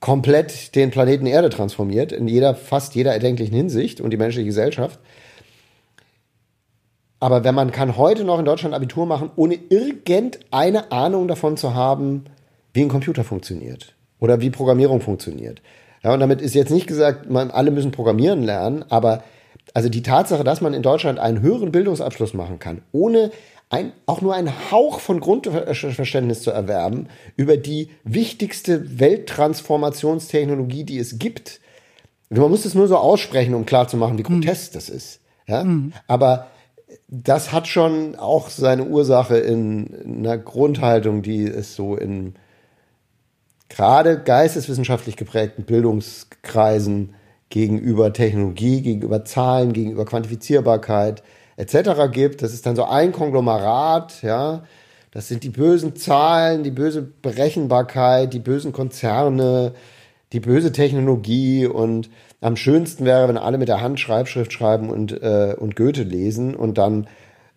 komplett den Planeten Erde transformiert, in jeder, fast jeder erdenklichen Hinsicht und die menschliche Gesellschaft. Aber wenn man kann heute noch in Deutschland Abitur machen, ohne irgendeine Ahnung davon zu haben, wie ein Computer funktioniert oder wie Programmierung funktioniert, ja, und damit ist jetzt nicht gesagt, man, alle müssen programmieren lernen, aber also die Tatsache, dass man in Deutschland einen höheren Bildungsabschluss machen kann, ohne ein, auch nur einen Hauch von Grundverständnis zu erwerben über die wichtigste Welttransformationstechnologie, die es gibt. Man muss es nur so aussprechen, um klarzumachen, wie hm. grotesk mhm. das ist. Ja? Mhm. Aber das hat schon auch seine Ursache in einer Grundhaltung, die es so in gerade geisteswissenschaftlich geprägten Bildungskreisen gegenüber Technologie, gegenüber Zahlen, gegenüber Quantifizierbarkeit etc. gibt. Das ist dann so ein Konglomerat, ja. Das sind die bösen Zahlen, die böse Berechenbarkeit, die bösen Konzerne, die böse Technologie und am schönsten wäre, wenn alle mit der Hand Schreibschrift schreiben und, äh, und Goethe lesen und dann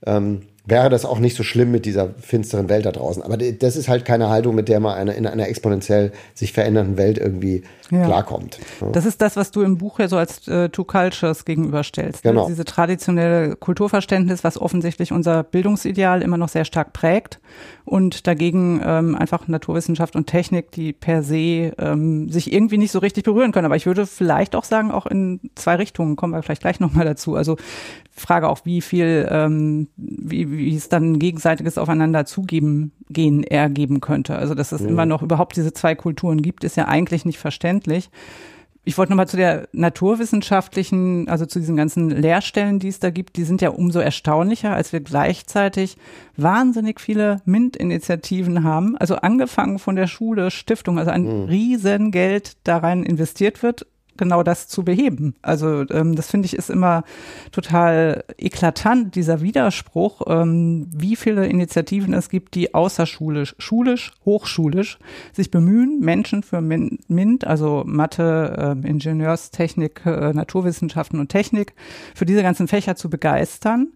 ähm, wäre das auch nicht so schlimm mit dieser finsteren Welt da draußen. Aber das ist halt keine Haltung, mit der man eine, in einer exponentiell sich verändernden Welt irgendwie ja. klarkommt. Ja. Das ist das, was du im Buch ja so als äh, Two Cultures gegenüberstellst. Ne? Genau. Diese traditionelle Kulturverständnis, was offensichtlich unser Bildungsideal immer noch sehr stark prägt und dagegen ähm, einfach Naturwissenschaft und Technik, die per se ähm, sich irgendwie nicht so richtig berühren können. Aber ich würde vielleicht auch sagen, auch in zwei Richtungen, kommen wir vielleicht gleich nochmal dazu. Also Frage auch, wie viel, ähm, wie, wie es dann gegenseitiges Aufeinander zugeben gehen ergeben könnte. Also dass es mhm. immer noch überhaupt diese zwei Kulturen gibt, ist ja eigentlich nicht verständlich. Ich wollte nochmal zu der naturwissenschaftlichen, also zu diesen ganzen Lehrstellen, die es da gibt, die sind ja umso erstaunlicher, als wir gleichzeitig wahnsinnig viele MINT-Initiativen haben. Also angefangen von der Schule, Stiftung, also ein mhm. Riesengeld da rein investiert wird genau das zu beheben. Also ähm, das finde ich ist immer total eklatant, dieser Widerspruch, ähm, wie viele Initiativen es gibt, die außerschulisch, schulisch, hochschulisch sich bemühen, Menschen für MINT, also Mathe, äh, Ingenieurstechnik, äh, Naturwissenschaften und Technik, für diese ganzen Fächer zu begeistern,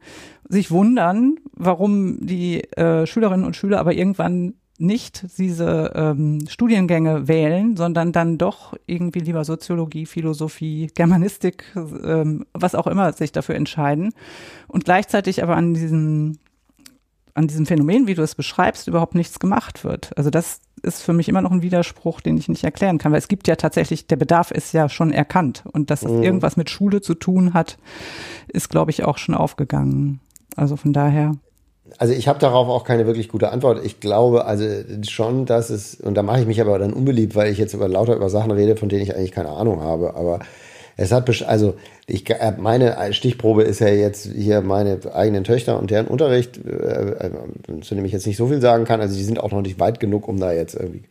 sich wundern, warum die äh, Schülerinnen und Schüler aber irgendwann nicht diese ähm, Studiengänge wählen, sondern dann doch irgendwie lieber Soziologie, Philosophie, Germanistik, ähm, was auch immer sich dafür entscheiden und gleichzeitig aber an diesem an diesem Phänomen, wie du es beschreibst, überhaupt nichts gemacht wird. Also das ist für mich immer noch ein Widerspruch, den ich nicht erklären kann, weil es gibt ja tatsächlich, der Bedarf ist ja schon erkannt und dass es mhm. irgendwas mit Schule zu tun hat, ist, glaube ich, auch schon aufgegangen. Also von daher also ich habe darauf auch keine wirklich gute Antwort. Ich glaube also schon, dass es, und da mache ich mich aber dann unbeliebt, weil ich jetzt über lauter über Sachen rede, von denen ich eigentlich keine Ahnung habe, aber es hat, also ich, äh, meine Stichprobe ist ja jetzt hier meine eigenen Töchter und deren Unterricht, äh, äh, zu dem ich jetzt nicht so viel sagen kann. Also die sind auch noch nicht weit genug, um da jetzt irgendwie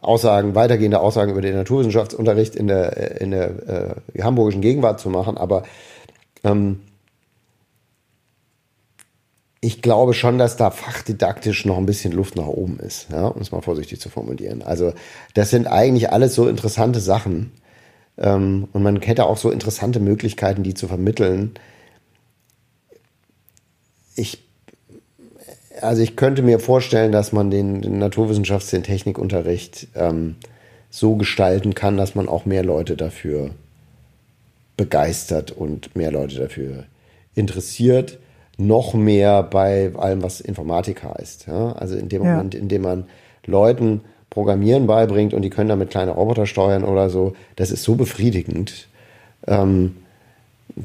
Aussagen, weitergehende Aussagen über den Naturwissenschaftsunterricht in der, in der äh, hamburgischen Gegenwart zu machen. Aber ähm, ich glaube schon, dass da fachdidaktisch noch ein bisschen Luft nach oben ist, ja, um es mal vorsichtig zu formulieren. Also das sind eigentlich alles so interessante Sachen ähm, und man hätte auch so interessante Möglichkeiten, die zu vermitteln. Ich, also ich könnte mir vorstellen, dass man den, den Naturwissenschafts-, den Technikunterricht ähm, so gestalten kann, dass man auch mehr Leute dafür begeistert und mehr Leute dafür interessiert. Noch mehr bei allem, was Informatik heißt. Ja? Also in dem ja. Moment, in dem man Leuten Programmieren beibringt und die können damit kleine Roboter steuern oder so, das ist so befriedigend. Ähm,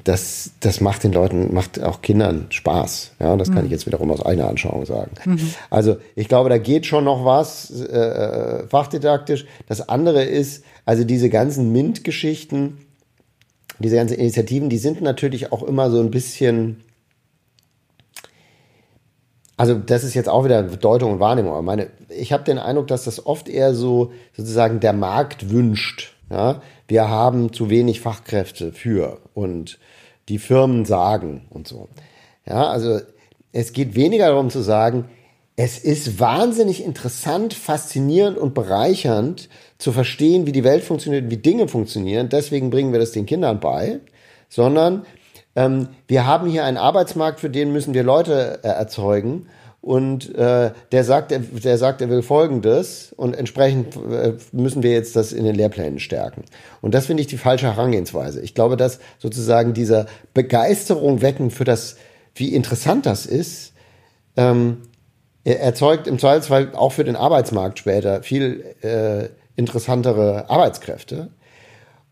das, das macht den Leuten, macht auch Kindern Spaß. Ja, das kann mhm. ich jetzt wiederum aus eigener Anschauung sagen. Mhm. Also ich glaube, da geht schon noch was äh, fachdidaktisch. Das andere ist, also diese ganzen MINT-Geschichten, diese ganzen Initiativen, die sind natürlich auch immer so ein bisschen also das ist jetzt auch wieder Deutung und Wahrnehmung. Aber meine, ich habe den Eindruck, dass das oft eher so sozusagen der Markt wünscht. Ja? Wir haben zu wenig Fachkräfte für und die Firmen sagen und so. Ja, also es geht weniger darum zu sagen, es ist wahnsinnig interessant, faszinierend und bereichernd zu verstehen, wie die Welt funktioniert, wie Dinge funktionieren. Deswegen bringen wir das den Kindern bei, sondern ähm, wir haben hier einen Arbeitsmarkt, für den müssen wir Leute äh, erzeugen. Und äh, der sagt, der, der sagt, er will Folgendes und entsprechend äh, müssen wir jetzt das in den Lehrplänen stärken. Und das finde ich die falsche Herangehensweise. Ich glaube, dass sozusagen dieser Begeisterung wecken für das, wie interessant das ist, ähm, erzeugt im Zweifelsfall auch für den Arbeitsmarkt später viel äh, interessantere Arbeitskräfte.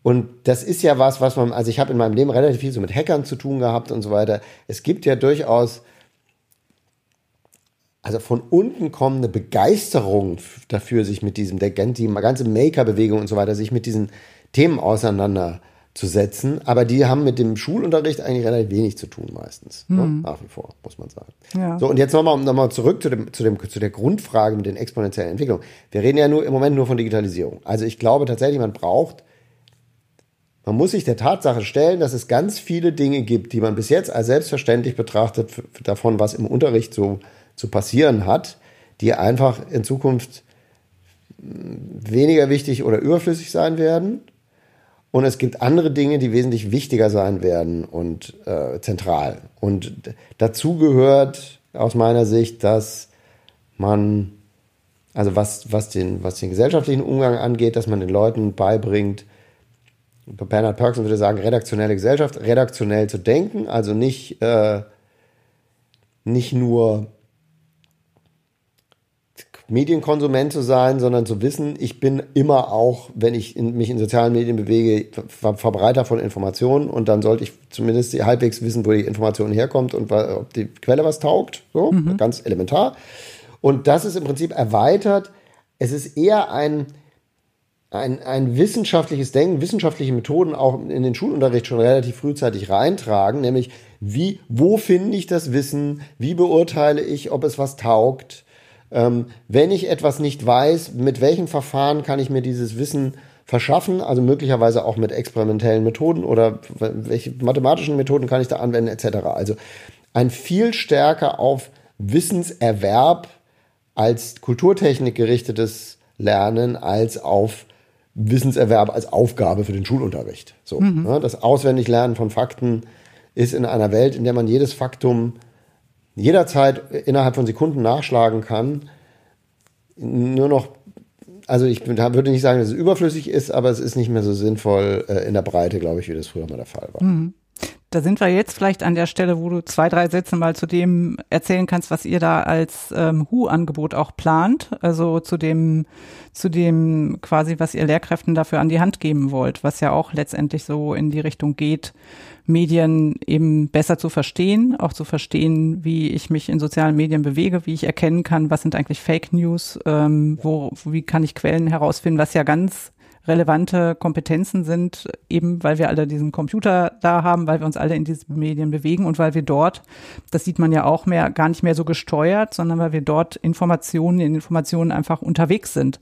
Und das ist ja was, was man, also ich habe in meinem Leben relativ viel so mit Hackern zu tun gehabt und so weiter. Es gibt ja durchaus, also von unten kommende Begeisterung dafür, sich mit diesem, der die ganze Maker-Bewegung und so weiter, sich mit diesen Themen auseinanderzusetzen. Aber die haben mit dem Schulunterricht eigentlich relativ wenig zu tun meistens. Mhm. Ne? Nach wie vor, muss man sagen. Ja. So, und jetzt nochmal noch mal zurück zu, dem, zu, dem, zu der Grundfrage mit den exponentiellen Entwicklungen. Wir reden ja nur im Moment nur von Digitalisierung. Also ich glaube tatsächlich, man braucht man muss sich der Tatsache stellen, dass es ganz viele Dinge gibt, die man bis jetzt als selbstverständlich betrachtet, davon, was im Unterricht so zu passieren hat, die einfach in Zukunft weniger wichtig oder überflüssig sein werden. Und es gibt andere Dinge, die wesentlich wichtiger sein werden und äh, zentral. Und dazu gehört aus meiner Sicht, dass man, also was, was, den, was den gesellschaftlichen Umgang angeht, dass man den Leuten beibringt, Bernhard Perksen würde sagen, redaktionelle Gesellschaft, redaktionell zu denken, also nicht, äh, nicht nur Medienkonsument zu sein, sondern zu wissen, ich bin immer auch, wenn ich in, mich in sozialen Medien bewege, Ver Verbreiter von Informationen und dann sollte ich zumindest halbwegs wissen, wo die Information herkommt und ob die Quelle was taugt. So, mhm. ganz elementar. Und das ist im Prinzip erweitert. Es ist eher ein, ein, ein wissenschaftliches Denken, wissenschaftliche Methoden auch in den Schulunterricht schon relativ frühzeitig reintragen, nämlich wie, wo finde ich das Wissen, wie beurteile ich, ob es was taugt, ähm, wenn ich etwas nicht weiß, mit welchen Verfahren kann ich mir dieses Wissen verschaffen, also möglicherweise auch mit experimentellen Methoden oder welche mathematischen Methoden kann ich da anwenden, etc. Also ein viel stärker auf Wissenserwerb als Kulturtechnik gerichtetes Lernen als auf Wissenserwerb als Aufgabe für den Schulunterricht. So, mhm. ne, das Auswendiglernen von Fakten ist in einer Welt, in der man jedes Faktum jederzeit innerhalb von Sekunden nachschlagen kann, nur noch, also ich würde nicht sagen, dass es überflüssig ist, aber es ist nicht mehr so sinnvoll äh, in der Breite, glaube ich, wie das früher mal der Fall war. Mhm. Da sind wir jetzt vielleicht an der Stelle, wo du zwei, drei Sätze mal zu dem erzählen kannst, was ihr da als ähm, HU-Angebot auch plant. Also zu dem, zu dem quasi, was ihr Lehrkräften dafür an die Hand geben wollt, was ja auch letztendlich so in die Richtung geht, Medien eben besser zu verstehen, auch zu verstehen, wie ich mich in sozialen Medien bewege, wie ich erkennen kann, was sind eigentlich Fake News, ähm, wo, wie kann ich Quellen herausfinden, was ja ganz relevante Kompetenzen sind, eben weil wir alle diesen Computer da haben, weil wir uns alle in diesen Medien bewegen und weil wir dort, das sieht man ja auch mehr, gar nicht mehr so gesteuert, sondern weil wir dort Informationen in Informationen einfach unterwegs sind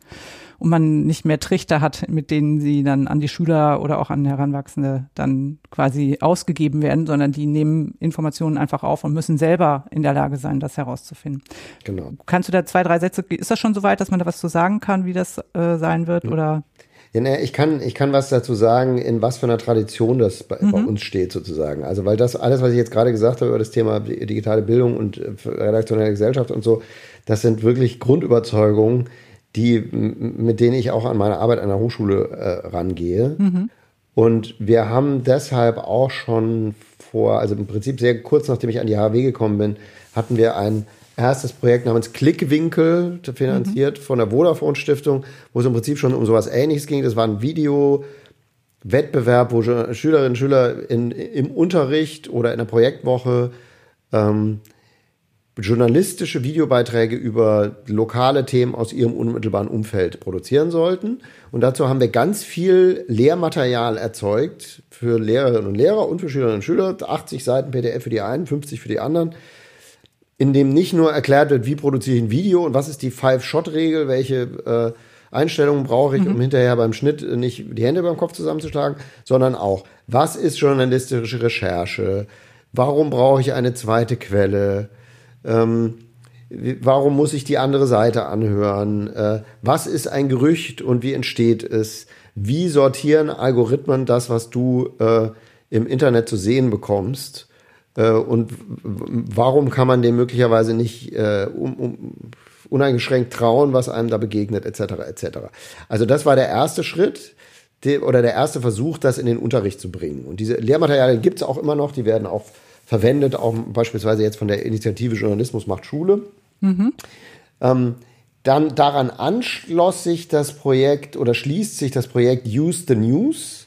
und man nicht mehr Trichter hat, mit denen sie dann an die Schüler oder auch an Heranwachsende dann quasi ausgegeben werden, sondern die nehmen Informationen einfach auf und müssen selber in der Lage sein, das herauszufinden. Genau. Kannst du da zwei, drei Sätze, ist das schon so weit, dass man da was zu sagen kann, wie das äh, sein wird? Ja. Oder? Ja, ich, kann, ich kann was dazu sagen, in was für einer Tradition das bei, mhm. bei, uns steht, sozusagen. Also, weil das alles, was ich jetzt gerade gesagt habe über das Thema digitale Bildung und äh, redaktionelle Gesellschaft und so, das sind wirklich Grundüberzeugungen, die, mit denen ich auch an meine Arbeit an der Hochschule äh, rangehe. Mhm. Und wir haben deshalb auch schon vor, also im Prinzip sehr kurz nachdem ich an die HW gekommen bin, hatten wir ein erstes Projekt namens Klickwinkel, finanziert mhm. von der Vodafone Stiftung, wo es im Prinzip schon um sowas Ähnliches ging. Das war ein Video-Wettbewerb, wo Schülerinnen und Schüler in, im Unterricht oder in der Projektwoche ähm, journalistische Videobeiträge über lokale Themen aus ihrem unmittelbaren Umfeld produzieren sollten. Und dazu haben wir ganz viel Lehrmaterial erzeugt für Lehrerinnen und Lehrer und für Schülerinnen und Schüler. 80 Seiten PDF für die einen, 50 für die anderen in dem nicht nur erklärt wird, wie produziere ich ein Video und was ist die Five-Shot-Regel, welche äh, Einstellungen brauche ich, mhm. um hinterher beim Schnitt nicht die Hände beim Kopf zusammenzuschlagen, sondern auch, was ist journalistische Recherche, warum brauche ich eine zweite Quelle, ähm, warum muss ich die andere Seite anhören, äh, was ist ein Gerücht und wie entsteht es, wie sortieren Algorithmen das, was du äh, im Internet zu sehen bekommst und warum kann man dem möglicherweise nicht äh, um, um, uneingeschränkt trauen, was einem da begegnet, etc. etc. Also das war der erste Schritt oder der erste Versuch, das in den Unterricht zu bringen. Und diese Lehrmaterialien gibt es auch immer noch, die werden auch verwendet, auch beispielsweise jetzt von der Initiative Journalismus macht Schule. Mhm. Ähm, dann daran anschloss sich das Projekt oder schließt sich das Projekt Use the News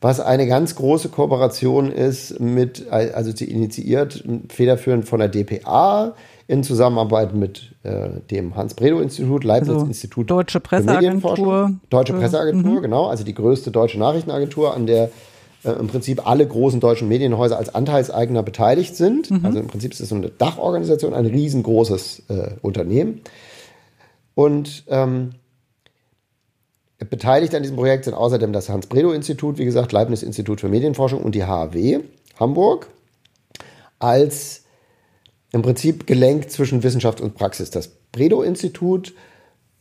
was eine ganz große Kooperation ist mit, also sie initiiert federführend von der DPA in Zusammenarbeit mit äh, dem Hans-Bredow-Institut, Leibniz-Institut also Deutsche Presseagentur. Deutsche Presseagentur, mhm. genau, also die größte deutsche Nachrichtenagentur, an der äh, im Prinzip alle großen deutschen Medienhäuser als Anteilseigner beteiligt sind. Mhm. Also im Prinzip ist es so eine Dachorganisation, ein riesengroßes äh, Unternehmen. Und ähm, Beteiligt an diesem Projekt sind außerdem das Hans-Bredow-Institut, wie gesagt, Leibniz-Institut für Medienforschung und die HAW Hamburg als im Prinzip gelenkt zwischen Wissenschaft und Praxis. Das Bredow-Institut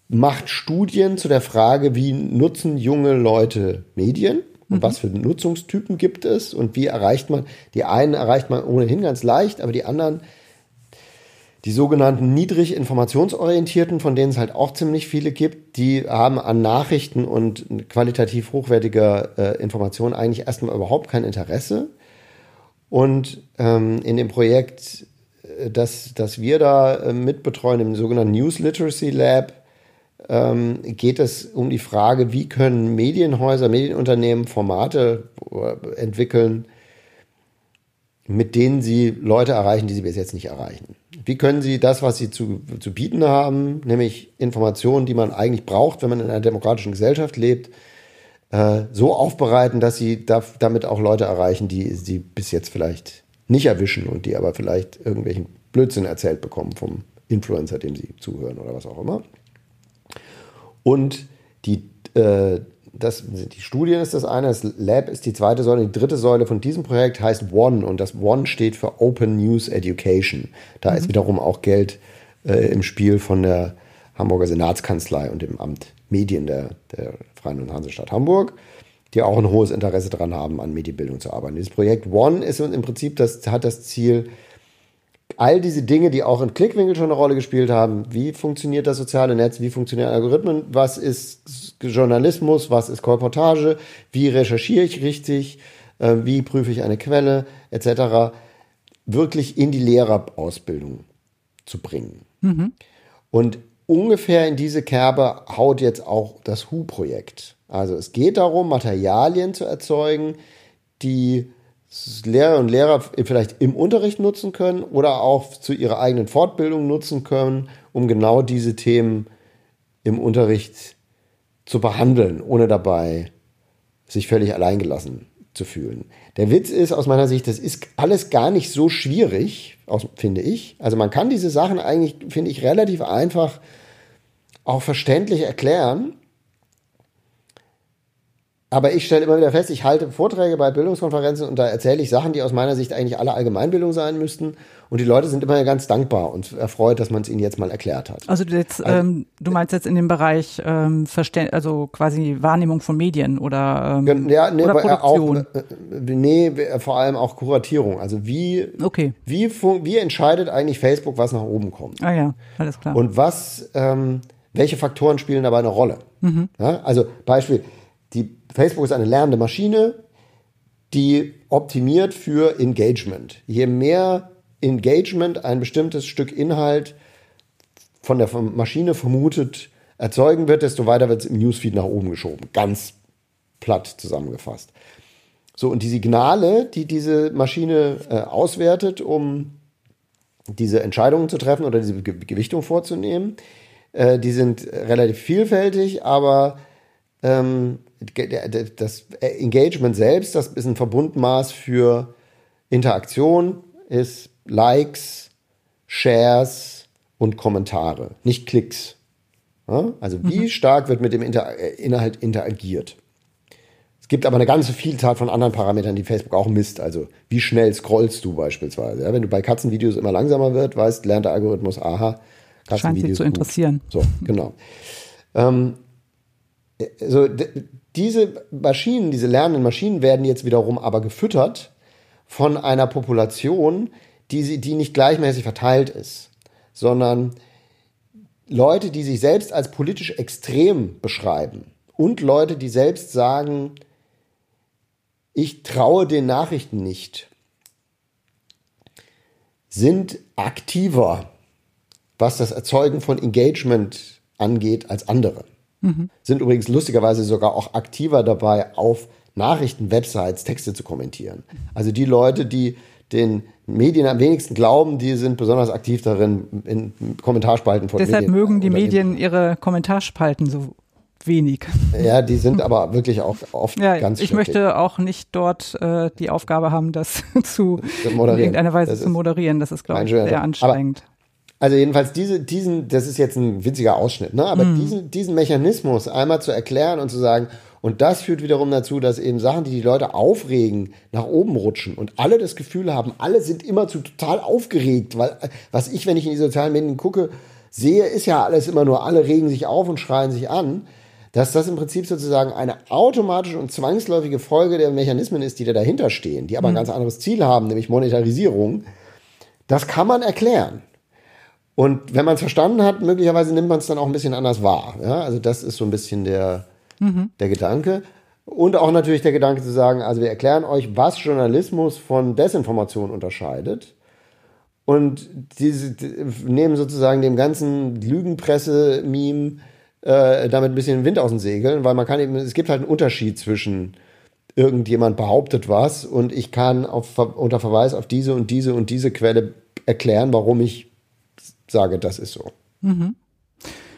macht Studien zu der Frage, wie nutzen junge Leute Medien und mhm. was für Nutzungstypen gibt es und wie erreicht man, die einen erreicht man ohnehin ganz leicht, aber die anderen die sogenannten niedrig informationsorientierten, von denen es halt auch ziemlich viele gibt, die haben an Nachrichten und qualitativ hochwertiger äh, Informationen eigentlich erstmal überhaupt kein Interesse. Und ähm, in dem Projekt, äh, das, das wir da äh, mitbetreuen, im sogenannten News Literacy Lab, ähm, geht es um die Frage, wie können Medienhäuser, Medienunternehmen Formate äh, entwickeln, mit denen sie Leute erreichen, die sie bis jetzt nicht erreichen. Wie können sie das, was sie zu, zu bieten haben, nämlich Informationen, die man eigentlich braucht, wenn man in einer demokratischen Gesellschaft lebt, äh, so aufbereiten, dass sie da, damit auch Leute erreichen, die sie bis jetzt vielleicht nicht erwischen und die aber vielleicht irgendwelchen Blödsinn erzählt bekommen vom Influencer, dem sie zuhören oder was auch immer. Und die, äh, das, die Studien ist das eine, das Lab ist die zweite Säule. Die dritte Säule von diesem Projekt heißt One und das One steht für Open News Education. Da mhm. ist wiederum auch Geld äh, im Spiel von der Hamburger Senatskanzlei und dem Amt Medien der, der Freien und Hansestadt Hamburg, die auch ein hohes Interesse daran haben, an Medienbildung zu arbeiten. Dieses Projekt One ist im Prinzip, das hat das Ziel, all diese Dinge, die auch in Klickwinkel schon eine Rolle gespielt haben. Wie funktioniert das soziale Netz? Wie funktionieren Algorithmen? Was ist Journalismus? Was ist Kolportage? Wie recherchiere ich richtig? Äh, wie prüfe ich eine Quelle? Etc. Wirklich in die Lehrerausbildung zu bringen. Mhm. Und ungefähr in diese Kerbe haut jetzt auch das HU-Projekt. Also es geht darum, Materialien zu erzeugen, die Lehrer und Lehrer vielleicht im Unterricht nutzen können oder auch zu ihrer eigenen Fortbildung nutzen können, um genau diese Themen im Unterricht zu behandeln, ohne dabei sich völlig alleingelassen zu fühlen. Der Witz ist aus meiner Sicht, das ist alles gar nicht so schwierig, finde ich. Also man kann diese Sachen eigentlich, finde ich, relativ einfach auch verständlich erklären. Aber ich stelle immer wieder fest, ich halte Vorträge bei Bildungskonferenzen und da erzähle ich Sachen, die aus meiner Sicht eigentlich alle Allgemeinbildung sein müssten. Und die Leute sind immer ganz dankbar und erfreut, dass man es ihnen jetzt mal erklärt hat. Also, jetzt, also ähm, du meinst jetzt in dem Bereich ähm, Verstä also quasi Wahrnehmung von Medien oder, ähm, ja, nee, oder Produktion? Auch, äh, nee, vor allem auch Kuratierung. Also wie, okay. wie, wie entscheidet eigentlich Facebook, was nach oben kommt? Ah ja, alles klar. Und was, ähm, welche Faktoren spielen dabei eine Rolle? Mhm. Ja, also Beispiel, die Facebook ist eine lernende Maschine, die optimiert für Engagement. Je mehr Engagement ein bestimmtes Stück Inhalt von der Maschine vermutet erzeugen wird, desto weiter wird es im Newsfeed nach oben geschoben. Ganz platt zusammengefasst. So, und die Signale, die diese Maschine äh, auswertet, um diese Entscheidungen zu treffen oder diese Ge Gewichtung vorzunehmen, äh, die sind relativ vielfältig, aber ähm, das Engagement selbst, das ist ein Verbundmaß für Interaktion, ist Likes, Shares und Kommentare, nicht Klicks. Also wie mhm. stark wird mit dem Inter äh, Inhalt interagiert. Es gibt aber eine ganze Vielzahl von anderen Parametern, die Facebook auch misst. Also wie schnell scrollst du beispielsweise. Ja? Wenn du bei Katzenvideos immer langsamer wird, weißt, lernt der Algorithmus, aha, Katzenvideos. Scheint sich zu interessieren. So, genau. ähm, also diese Maschinen, diese lernenden Maschinen werden jetzt wiederum aber gefüttert von einer Population, die, die nicht gleichmäßig verteilt ist, sondern Leute, die sich selbst als politisch extrem beschreiben und Leute, die selbst sagen, ich traue den Nachrichten nicht, sind aktiver, was das Erzeugen von Engagement angeht, als andere. Mhm. Sind übrigens lustigerweise sogar auch aktiver dabei, auf Nachrichten-Websites Texte zu kommentieren. Also die Leute, die den Medien am wenigsten glauben, die sind besonders aktiv darin, in Kommentarspalten von Deshalb Medien mögen die Medien ihre Kommentarspalten so wenig. [LAUGHS] Ja, die sind aber wirklich auch oft ja, ganz Ich möchte auch nicht dort äh, die Aufgabe haben, das [LAUGHS] zu in irgendeiner Weise das zu moderieren. Das ist, glaube ich, sehr anstrengend. Aber also jedenfalls diese, diesen, das ist jetzt ein witziger Ausschnitt, ne? aber mhm. diesen, diesen Mechanismus einmal zu erklären und zu sagen, und das führt wiederum dazu, dass eben Sachen, die die Leute aufregen, nach oben rutschen und alle das Gefühl haben, alle sind immer zu total aufgeregt, weil was ich, wenn ich in die sozialen Medien gucke, sehe, ist ja alles immer nur, alle regen sich auf und schreien sich an, dass das im Prinzip sozusagen eine automatische und zwangsläufige Folge der Mechanismen ist, die da dahinter stehen, die aber ein mhm. ganz anderes Ziel haben, nämlich Monetarisierung. Das kann man erklären. Und wenn man es verstanden hat, möglicherweise nimmt man es dann auch ein bisschen anders wahr. Ja? Also das ist so ein bisschen der, mhm. der Gedanke. Und auch natürlich der Gedanke zu sagen, also wir erklären euch, was Journalismus von Desinformation unterscheidet. Und diese nehmen sozusagen dem ganzen Lügenpresse-Meme äh, damit ein bisschen Wind aus den Segeln, weil man kann eben, es gibt halt einen Unterschied zwischen irgendjemand behauptet was und ich kann auf, unter Verweis auf diese und diese und diese Quelle erklären, warum ich sage, das ist so. Mhm.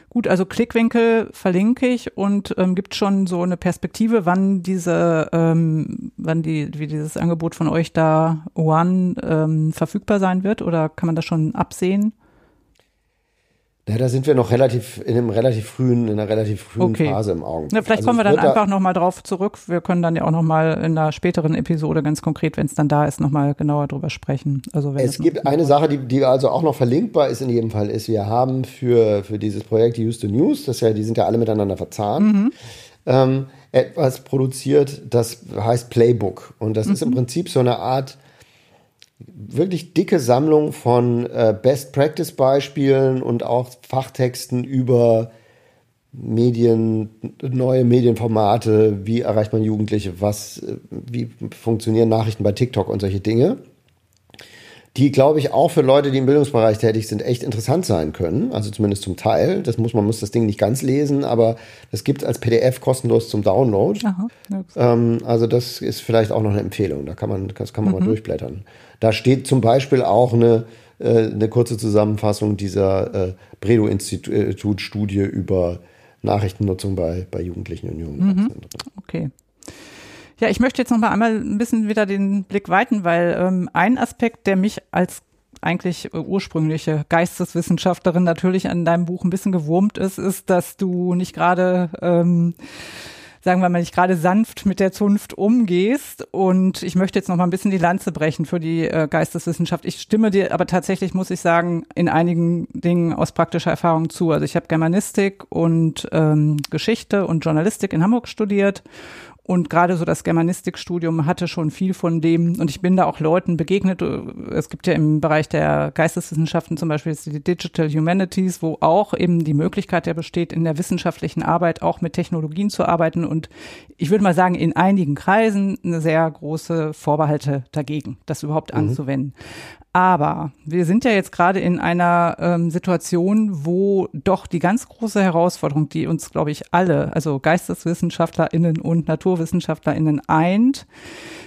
Gut, also Klickwinkel verlinke ich und ähm, gibt schon so eine Perspektive, wann diese, ähm, wann die, wie dieses Angebot von euch da One ähm, verfügbar sein wird oder kann man das schon absehen? Ja, da sind wir noch relativ in einem relativ frühen, in einer relativ frühen okay. Phase im Augenblick. Ja, vielleicht also kommen wir dann einfach da nochmal drauf zurück. Wir können dann ja auch nochmal in einer späteren Episode ganz konkret, wenn es dann da ist, nochmal genauer drüber sprechen. Also es gibt eine Sache, die, die also auch noch verlinkbar ist in jedem Fall, ist, wir haben für, für dieses Projekt Houston News, das ja, die sind ja alle miteinander verzahnt, mhm. ähm, etwas produziert, das heißt Playbook. Und das mhm. ist im. Prinzip so eine Art wirklich dicke Sammlung von äh, Best Practice Beispielen und auch Fachtexten über Medien, neue Medienformate, wie erreicht man Jugendliche, was, äh, wie funktionieren Nachrichten bei TikTok und solche Dinge die, glaube ich, auch für Leute, die im Bildungsbereich tätig sind, echt interessant sein können. Also zumindest zum Teil. Das muss, man muss das Ding nicht ganz lesen, aber das gibt es als PDF kostenlos zum Download. Aha, ähm, also das ist vielleicht auch noch eine Empfehlung. Da kann man, das kann man mhm. mal durchblättern. Da steht zum Beispiel auch eine, äh, eine kurze Zusammenfassung dieser äh, Bredow-Institut-Studie über Nachrichtennutzung bei, bei Jugendlichen und Jungen. Mhm. Okay. Ja, ich möchte jetzt noch mal einmal ein bisschen wieder den Blick weiten, weil ähm, ein Aspekt, der mich als eigentlich ursprüngliche Geisteswissenschaftlerin natürlich an deinem Buch ein bisschen gewurmt ist, ist, dass du nicht gerade ähm, sagen wir mal, nicht gerade sanft mit der Zunft umgehst. Und ich möchte jetzt noch mal ein bisschen die Lanze brechen für die äh, Geisteswissenschaft. Ich stimme dir aber tatsächlich, muss ich sagen, in einigen Dingen aus praktischer Erfahrung zu. Also ich habe Germanistik und ähm, Geschichte und Journalistik in Hamburg studiert und gerade so das Germanistikstudium hatte schon viel von dem. Und ich bin da auch Leuten begegnet. Es gibt ja im Bereich der Geisteswissenschaften zum Beispiel die Digital Humanities, wo auch eben die Möglichkeit ja besteht, in der wissenschaftlichen Arbeit auch mit Technologien zu arbeiten. Und ich würde mal sagen, in einigen Kreisen eine sehr große Vorbehalte dagegen, das überhaupt mhm. anzuwenden. Aber wir sind ja jetzt gerade in einer ähm, Situation, wo doch die ganz große Herausforderung, die uns, glaube ich, alle, also GeisteswissenschaftlerInnen und NaturwissenschaftlerInnen eint,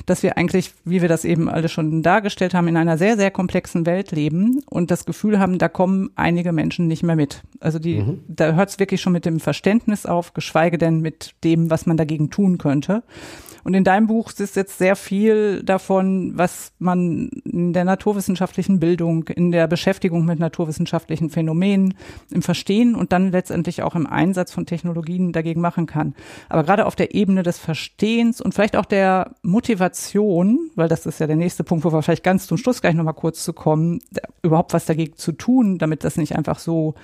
dass wir eigentlich, wie wir das eben alle schon dargestellt haben, in einer sehr, sehr komplexen Welt leben und das Gefühl haben, da kommen einige Menschen nicht mehr mit. Also die, mhm. da hört es wirklich schon mit dem Verständnis auf, geschweige denn mit dem, was man dagegen tun könnte. Und in deinem Buch ist jetzt sehr viel davon, was man in der naturwissenschaftlichen Bildung, in der Beschäftigung mit naturwissenschaftlichen Phänomenen, im Verstehen und dann letztendlich auch im Einsatz von Technologien dagegen machen kann. Aber gerade auf der Ebene des Verstehens und vielleicht auch der Motivation, weil das ist ja der nächste Punkt, wo wir vielleicht ganz zum Schluss gleich nochmal kurz zu kommen, überhaupt was dagegen zu tun, damit das nicht einfach so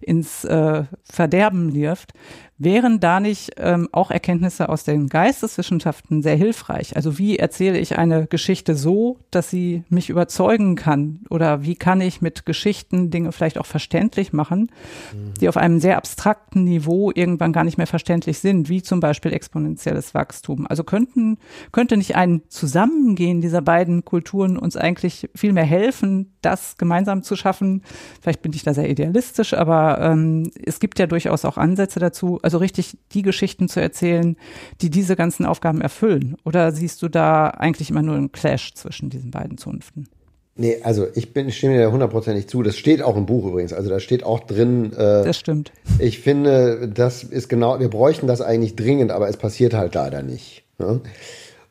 ins äh, Verderben wirft. Wären da nicht ähm, auch Erkenntnisse aus den Geisteswissenschaften sehr hilfreich? Also wie erzähle ich eine Geschichte so, dass sie mich überzeugen kann? Oder wie kann ich mit Geschichten Dinge vielleicht auch verständlich machen, mhm. die auf einem sehr abstrakten Niveau irgendwann gar nicht mehr verständlich sind, wie zum Beispiel exponentielles Wachstum? Also könnten, könnte nicht ein Zusammengehen dieser beiden Kulturen uns eigentlich viel mehr helfen, das gemeinsam zu schaffen? Vielleicht bin ich da sehr idealistisch, aber ähm, es gibt ja durchaus auch Ansätze dazu. Also richtig die Geschichten zu erzählen, die diese ganzen Aufgaben erfüllen? Oder siehst du da eigentlich immer nur einen Clash zwischen diesen beiden Zunften? Nee, also ich bin, stimme dir hundertprozentig zu. Das steht auch im Buch übrigens. Also da steht auch drin. Äh, das stimmt. Ich finde, das ist genau, wir bräuchten das eigentlich dringend, aber es passiert halt leider nicht. Ne?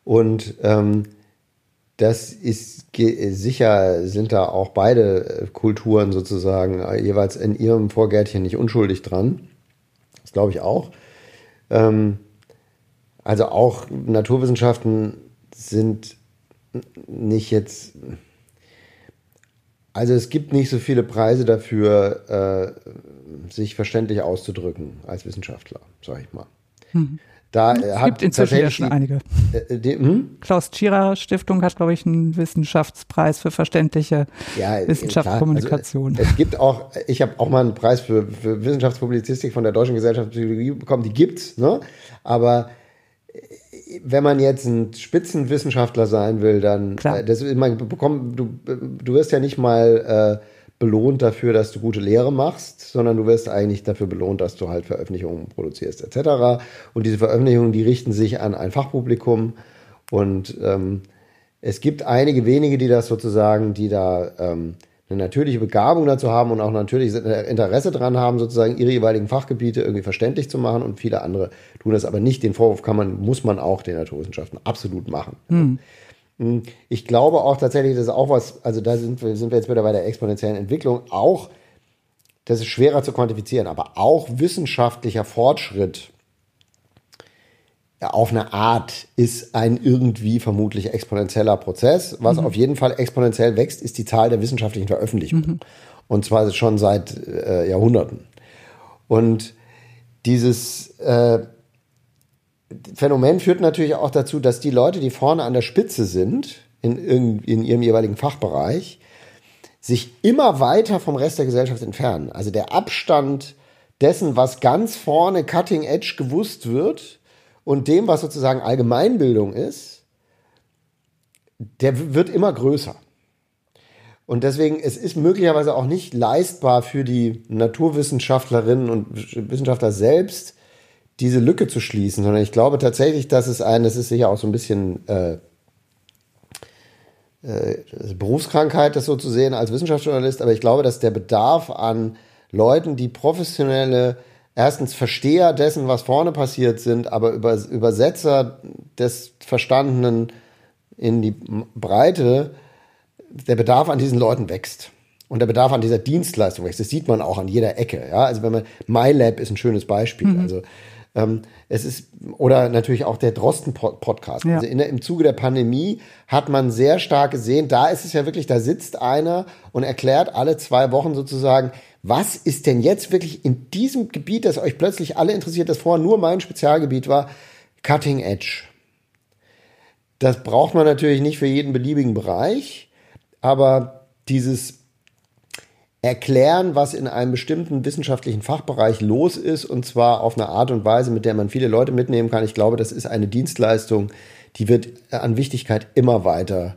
Und ähm, das ist sicher, sind da auch beide Kulturen sozusagen äh, jeweils in ihrem Vorgärtchen nicht unschuldig dran. Das glaube ich auch. Ähm, also auch Naturwissenschaften sind nicht jetzt. Also es gibt nicht so viele Preise dafür, äh, sich verständlich auszudrücken als Wissenschaftler, sage ich mal. Mhm. Da es hat gibt inzwischen ja schon einige. Äh, die, hm? Klaus Tschira Stiftung hat, glaube ich, einen Wissenschaftspreis für verständliche ja, Wissenschaftskommunikation. Also, es gibt auch, ich habe auch mal einen Preis für, für, Wissenschaftspublizistik von der Deutschen Gesellschaft für Psychologie bekommen. Die gibt's, ne? Aber äh, wenn man jetzt ein Spitzenwissenschaftler sein will, dann Klar. Äh, das, man bekommt, du, du wirst ja nicht mal äh, belohnt dafür, dass du gute Lehre machst, sondern du wirst eigentlich dafür belohnt, dass du halt Veröffentlichungen produzierst etc. Und diese Veröffentlichungen, die richten sich an ein Fachpublikum und ähm, es gibt einige wenige, die das sozusagen, die da ähm, eine natürliche Begabung dazu haben und auch natürlich Interesse daran haben, sozusagen ihre jeweiligen Fachgebiete irgendwie verständlich zu machen und viele andere tun das aber nicht. Den Vorwurf kann man, muss man auch den Naturwissenschaften absolut machen. Mhm. Hm, ich glaube auch tatsächlich, das ist auch was, also da sind wir, sind wir jetzt wieder bei der exponentiellen Entwicklung, auch, das ist schwerer zu quantifizieren, aber auch wissenschaftlicher Fortschritt auf eine Art ist ein irgendwie vermutlich exponentieller Prozess. Was mhm. auf jeden Fall exponentiell wächst, ist die Zahl der wissenschaftlichen Veröffentlichungen. Mhm. Und zwar schon seit äh, Jahrhunderten. Und dieses, äh, Phänomen führt natürlich auch dazu, dass die Leute, die vorne an der Spitze sind, in, in ihrem jeweiligen Fachbereich, sich immer weiter vom Rest der Gesellschaft entfernen. Also der Abstand dessen, was ganz vorne Cutting Edge gewusst wird und dem, was sozusagen Allgemeinbildung ist, der wird immer größer. Und deswegen, es ist möglicherweise auch nicht leistbar für die Naturwissenschaftlerinnen und Wissenschaftler selbst, diese Lücke zu schließen, sondern ich glaube tatsächlich, dass es ein, das ist sicher auch so ein bisschen äh, äh, Berufskrankheit, das so zu sehen als Wissenschaftsjournalist, aber ich glaube, dass der Bedarf an Leuten, die professionelle, erstens Versteher dessen, was vorne passiert sind, aber über, Übersetzer des Verstandenen in die Breite, der Bedarf an diesen Leuten wächst. Und der Bedarf an dieser Dienstleistung wächst. Das sieht man auch an jeder Ecke. Ja? Also wenn man, MyLab ist ein schönes Beispiel. Mhm. Also Ähm, es ist, oder natürlich auch der Drosten-Podcast. Ja. Also in, im Zuge der Pandemie hat man sehr stark gesehen, da ist es ja wirklich, da sitzt einer und erklärt alle zwei Wochen sozusagen, was ist denn jetzt wirklich in diesem Gebiet, das euch plötzlich alle interessiert, das vorher nur mein Spezialgebiet war, Cutting Edge. Das braucht man natürlich nicht für jeden beliebigen Bereich, aber dieses erklären, was in einem bestimmten wissenschaftlichen Fachbereich los ist, und zwar auf eine Art und Weise, mit der man viele Leute mitnehmen kann. Ich glaube, das ist eine Dienstleistung, die wird an Wichtigkeit immer weiter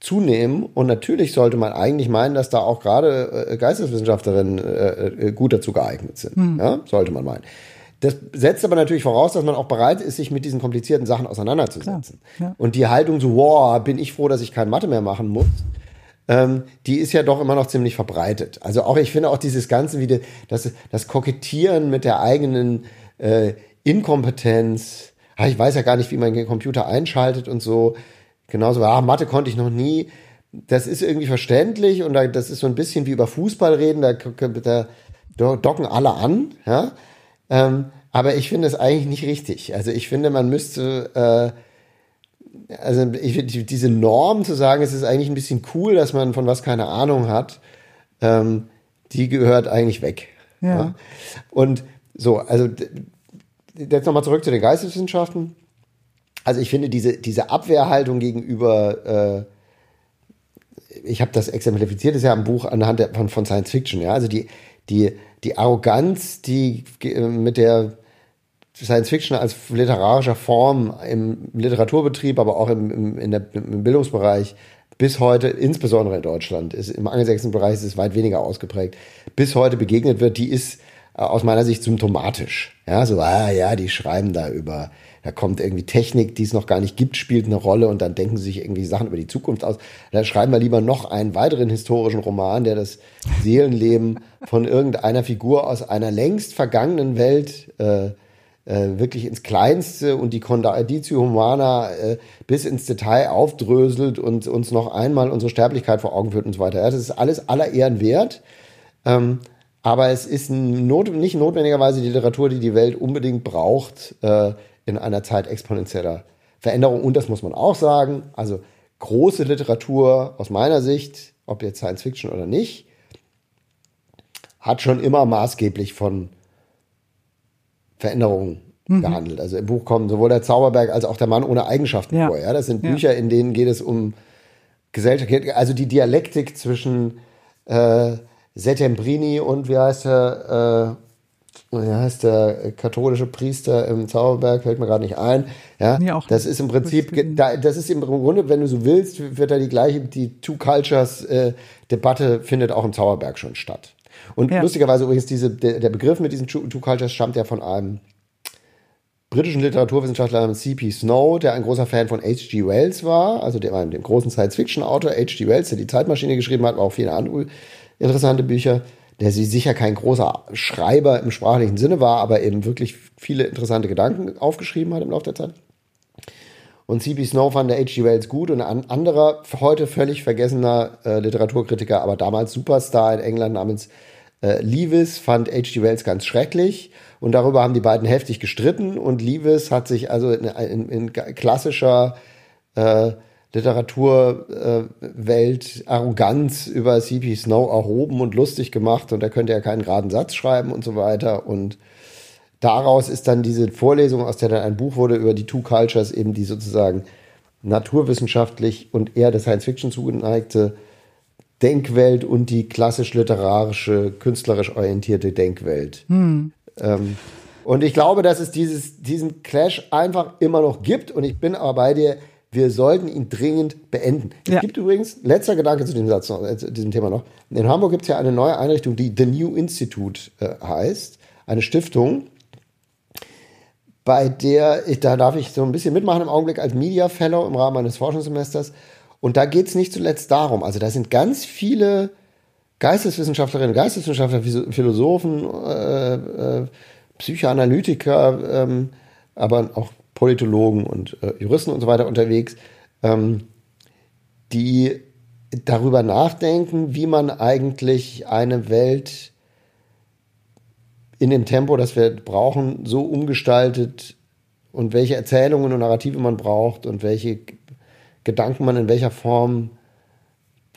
zunehmen. Und natürlich sollte man eigentlich meinen, dass da auch gerade äh, Geisteswissenschaftlerinnen äh, äh, gut dazu geeignet sind. Hm. Ja, sollte man meinen. Das setzt aber natürlich voraus, dass man auch bereit ist, sich mit diesen komplizierten Sachen auseinanderzusetzen. Ja. Und die Haltung so, wow, bin ich froh, dass ich kein Mathe mehr machen muss, ähm, die ist ja doch immer noch ziemlich verbreitet. Also auch, ich finde auch dieses Ganze wie das, das Kokettieren mit der eigenen äh, Inkompetenz. Ah, ich weiß ja gar nicht, wie man den Computer einschaltet und so. Genauso, ah, Mathe konnte ich noch nie. Das ist irgendwie verständlich und da, das ist so ein bisschen wie über Fußball reden, da, da docken alle an, ja. Ähm, aber ich finde es eigentlich nicht richtig. Also ich finde, man müsste äh, also ich, diese Norm zu sagen, es ist eigentlich ein bisschen cool, dass man von was keine Ahnung hat, ähm, die gehört eigentlich weg. Ja. ja? Und so, also jetzt nochmal zurück zu den Geisteswissenschaften. Also ich finde diese, diese Abwehrhaltung gegenüber, äh, ich habe das exemplifiziert, ist ja im Buch anhand der, von, von Science Fiction, ja, also die, die, die Arroganz, die äh, mit der Science Fiction als literarischer Form im Literaturbetrieb, aber auch im, im, in der, im Bildungsbereich bis heute, insbesondere in Deutschland, ist im angelsächsischen Bereich ist es weit weniger ausgeprägt, bis heute begegnet wird, die ist äh, aus meiner Sicht symptomatisch. Ja, so, ah ja, die schreiben da über, da kommt irgendwie Technik, die es noch gar nicht gibt, spielt eine Rolle und dann denken sie sich irgendwie Sachen über die Zukunft aus. Da schreiben wir lieber noch einen weiteren historischen Roman, der das Seelenleben von irgendeiner Figur aus einer längst vergangenen Welt äh, äh, wirklich ins Kleinste und die Conditio Humana äh, bis ins Detail aufdröselt und uns noch einmal unsere Sterblichkeit vor Augen führt und so weiter. Ja, das ist alles aller Ehren wert. Ähm, aber es ist not nicht notwendigerweise die Literatur, die die Welt unbedingt braucht äh, in einer Zeit exponentieller Veränderung. Und das muss man auch sagen. Also große Literatur aus meiner Sicht, ob jetzt Science Fiction oder nicht, hat schon immer maßgeblich von Veränderungen mhm. gehandelt. Also im Buch kommen sowohl der Zauberberg als auch der Mann ohne Eigenschaften ja. vor. Ja? Das sind Bücher, in denen geht es um Gesellschaft, also die Dialektik zwischen äh, Settembrini und wie heißt der, äh, wie heißt der katholische Priester im Zauberberg, fällt mir gerade nicht ein. Ja, ja auch das ist im Prinzip, da, das ist im Grunde, wenn du so willst, wird da die gleiche, die Two Cultures äh, Debatte findet auch im Zauberberg schon statt. Und ja. lustigerweise übrigens, diese, der, der Begriff mit diesen Two Cultures stammt ja von einem britischen Literaturwissenschaftler namens C.P. Snow, der ein großer Fan von H.G. Wells war, also dem, dem großen Science-Fiction-Autor H.G. Wells, der die Zeitmaschine geschrieben hat, aber auch viele andere interessante Bücher, der sie sicher kein großer Schreiber im sprachlichen Sinne war, aber eben wirklich viele interessante Gedanken aufgeschrieben hat im Laufe der Zeit. Und C.P. Snow fand der H.G. Wells gut und ein anderer, heute völlig vergessener äh, Literaturkritiker, aber damals Superstar in England namens äh, Lewis fand H.G. Wells ganz schrecklich und darüber haben die beiden heftig gestritten und Lewis hat sich also in, in, in klassischer äh, Literaturwelt äh, Arroganz über C.P. Snow erhoben und lustig gemacht und er könnte ja keinen geraden Satz schreiben und so weiter und daraus ist dann diese Vorlesung, aus der dann ein Buch wurde über die Two Cultures, eben die sozusagen naturwissenschaftlich und eher der Science Fiction zugeneigte Denkwelt und die klassisch literarische, künstlerisch orientierte Denkwelt. Hm. Ähm, und ich glaube, dass es dieses, diesen Clash einfach immer noch gibt. Und ich bin aber bei dir, wir sollten ihn dringend beenden. Es gibt übrigens, letzter Gedanke zu diesem Satz noch, äh, zu diesem Thema noch. In Hamburg gibt es ja eine neue Einrichtung, die The New Institute äh, heißt. Eine Stiftung, bei der, ich, da darf ich so ein bisschen mitmachen im Augenblick als Media Fellow im Rahmen meines Forschungssemesters. Und da geht es nicht zuletzt darum, also da sind ganz viele Geisteswissenschaftlerinnen, Geisteswissenschaftler, Philosophen, äh, äh, Psychoanalytiker, ähm, aber auch Politologen und äh, Juristen und so weiter unterwegs, ähm, die darüber nachdenken, wie man eigentlich eine Welt in dem Tempo, das wir brauchen, so umgestaltet und welche Erzählungen und Narrative man braucht und welche Gedanken man in welcher Form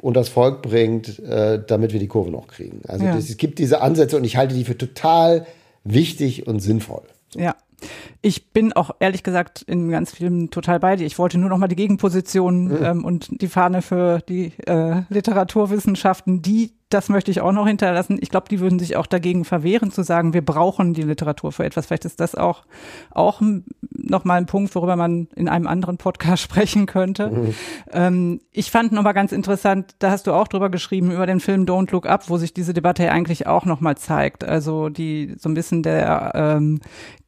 und das Volk bringt, äh, damit wir die Kurve noch kriegen. Also ja. das, es gibt diese Ansätze und ich halte die für total wichtig und sinnvoll. Ja. Ich bin auch ehrlich gesagt in ganz vielen total bei dir. Ich wollte nur noch mal die Gegenposition mhm. ähm, und die Fahne für die äh, Literaturwissenschaften, die, das möchte ich auch noch hinterlassen. Ich glaube, die würden sich auch dagegen verwehren, zu sagen, wir brauchen die Literatur für etwas. Vielleicht ist das auch, auch noch mal ein Punkt, worüber man in einem anderen Podcast [LAUGHS] sprechen könnte. Mhm. Ähm, ich fand noch mal ganz interessant, da hast du auch drüber geschrieben, über den Film Don't Look Up, wo sich diese Debatte eigentlich auch noch mal zeigt. Also die so ein bisschen der ähm,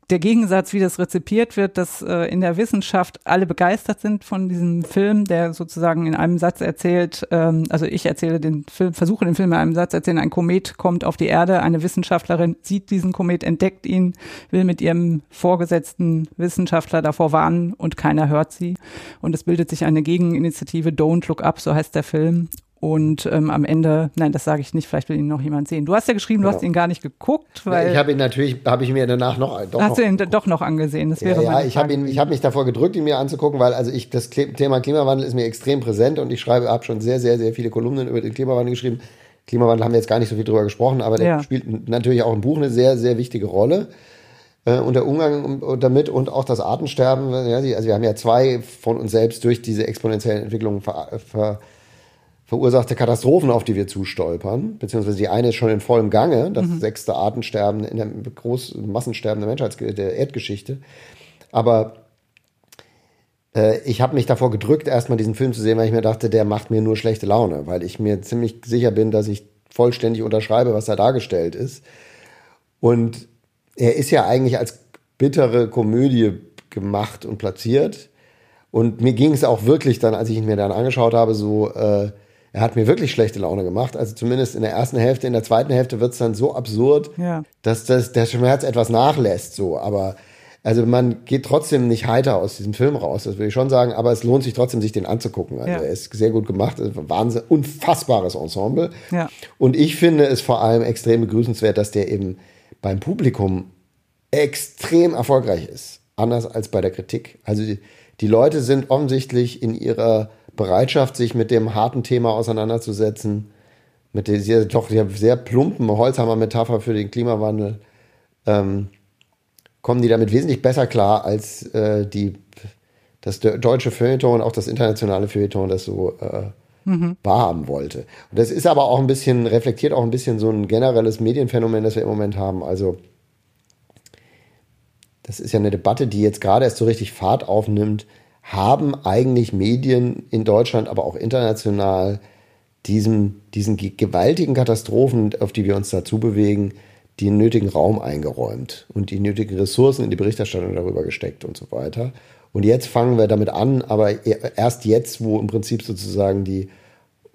der Gegensatz, wie das rezipiert wird, dass äh, in der Wissenschaft alle begeistert sind von diesem Film, der sozusagen in einem Satz erzählt, ähm, also ich erzähle den Film, versuche den Film in einem Satz erzählen, ein Komet kommt auf die Erde, eine Wissenschaftlerin sieht diesen Komet, entdeckt ihn, will mit ihrem vorgesetzten Wissenschaftler davor warnen und keiner hört sie. Und es bildet sich eine Gegeninitiative Don't Look Up, so heißt der Film. Und ähm, am Ende, nein, das sage ich nicht, vielleicht will ihn noch jemand sehen. Du hast ja geschrieben, du genau. hast ihn gar nicht geguckt, weil. Ja, ich habe ihn natürlich, habe ich mir danach noch. Doch hast noch, du ihn doch noch angesehen? Das wäre ja, ja ich habe ihn, ich habe mich davor gedrückt, ihn mir anzugucken, weil also ich das Thema Klimawandel ist mir extrem präsent und ich schreibe, habe schon sehr, sehr, sehr viele Kolumnen über den Klimawandel geschrieben. Klimawandel haben wir jetzt gar nicht so viel drüber gesprochen, aber der ja. spielt natürlich auch im Buch eine sehr, sehr wichtige Rolle. Äh, und der Umgang damit und auch das Artensterben. Ja, also wir haben ja zwei von uns selbst durch diese exponentiellen Entwicklungen ver, ver verursachte Katastrophen, auf die wir zustolpern, beziehungsweise die eine ist schon in vollem Gange, das mhm. sechste Artensterben in der großen Massensterben der Menschheits der Erdgeschichte. Aber äh, ich habe mich davor gedrückt, erstmal diesen Film zu sehen, weil ich mir dachte, der macht mir nur schlechte Laune, weil ich mir ziemlich sicher bin, dass ich vollständig unterschreibe, was da dargestellt ist. Und er ist ja eigentlich als bittere Komödie gemacht und platziert. Und mir ging es auch wirklich dann, als ich ihn mir dann angeschaut habe, so äh, er hat mir wirklich schlechte Laune gemacht. Also zumindest in der ersten Hälfte, in der zweiten Hälfte wird es dann so absurd, ja. dass das, der Schmerz etwas nachlässt. So, aber also man geht trotzdem nicht heiter aus diesem Film raus, das würde ich schon sagen, aber es lohnt sich trotzdem, sich den anzugucken. Also ja. er ist sehr gut gemacht, Wahnsinn, unfassbares Ensemble. Ja. Und ich finde es vor allem extrem begrüßenswert, dass der eben beim Publikum extrem erfolgreich ist. Anders als bei der Kritik. Also die, die Leute sind offensichtlich in ihrer Bereitschaft, sich mit dem harten Thema auseinanderzusetzen, mit dieser doch sehr plumpen Holzhammer-Metapher für den Klimawandel, ähm, kommen die damit wesentlich besser klar, als äh, die, das deutsche Feuilleton und auch das internationale Feuilleton das so äh, mhm. wahrhaben wollte. Und das ist aber auch ein bisschen, reflektiert auch ein bisschen so ein generelles Medienphänomen, das wir im Moment haben. Also, das ist ja eine Debatte, die jetzt gerade erst so richtig Fahrt aufnimmt, haben eigentlich Medien in Deutschland, aber auch international diesen, diesen gewaltigen Katastrophen, auf die wir uns dazu bewegen, den nötigen Raum eingeräumt und die nötigen Ressourcen in die Berichterstattung darüber gesteckt und so weiter. Und jetzt fangen wir damit an, aber e, erst jetzt, wo im Prinzip sozusagen die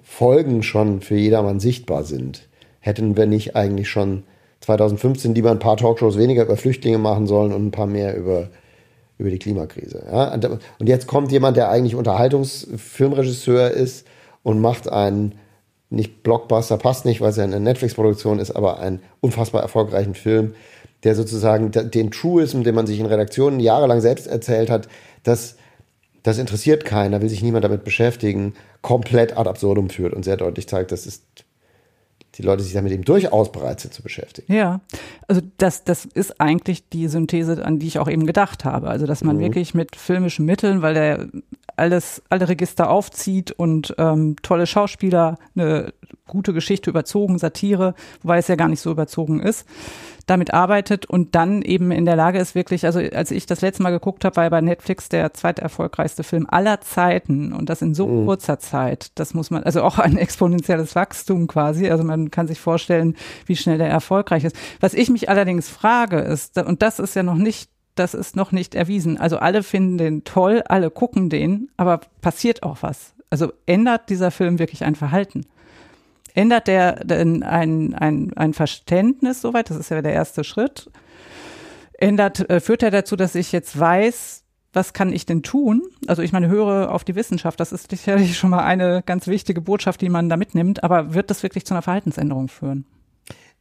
Folgen schon für jedermann sichtbar sind, hätten wir nicht eigentlich schon 2015 lieber ein paar Talkshows weniger über Flüchtlinge machen sollen und ein paar mehr über über die Klimakrise. Ja? Und jetzt kommt jemand, der eigentlich Unterhaltungsfilmregisseur ist und macht einen, nicht Blockbuster, passt nicht, weil es ja eine Netflix-Produktion ist, aber einen unfassbar erfolgreichen Film, der sozusagen den Truism, den man sich in Redaktionen jahrelang selbst erzählt hat, das, das interessiert keinen, da will sich niemand damit beschäftigen, komplett ad absurdum führt und sehr deutlich zeigt, das ist die Leute sich damit eben durchaus bereit sind zu beschäftigen. Ja, also das, das ist eigentlich die Synthese, an die ich auch eben gedacht habe. Also dass man mhm. wirklich mit filmischen Mitteln, weil der alles, alle Register aufzieht und ähm, tolle Schauspieler, eine gute Geschichte überzogen, Satire, wobei es ja gar nicht so überzogen ist, damit arbeitet und dann eben in der Lage ist, wirklich, also als ich das letzte Mal geguckt habe, war bei Netflix der zweiterfolgreichste Film aller Zeiten und das in so mhm. kurzer Zeit. Das muss man, also auch ein exponentielles Wachstum quasi. Also man kann sich vorstellen, wie schnell der erfolgreich ist. Was ich mich allerdings frage ist, und das ist ja noch nicht das ist noch nicht erwiesen. Also alle finden den toll, alle gucken den, aber passiert auch was. Also ändert dieser Film wirklich ein Verhalten? ändert der denn ein, ein, ein Verständnis soweit? Das ist ja der erste Schritt. Ändert, äh, führt er dazu, dass ich jetzt weiß, was kann ich denn tun? Also ich meine, höre auf die Wissenschaft, das ist sicherlich schon mal eine ganz wichtige Botschaft, die man da mitnimmt, aber wird das wirklich zu einer Verhaltensänderung führen?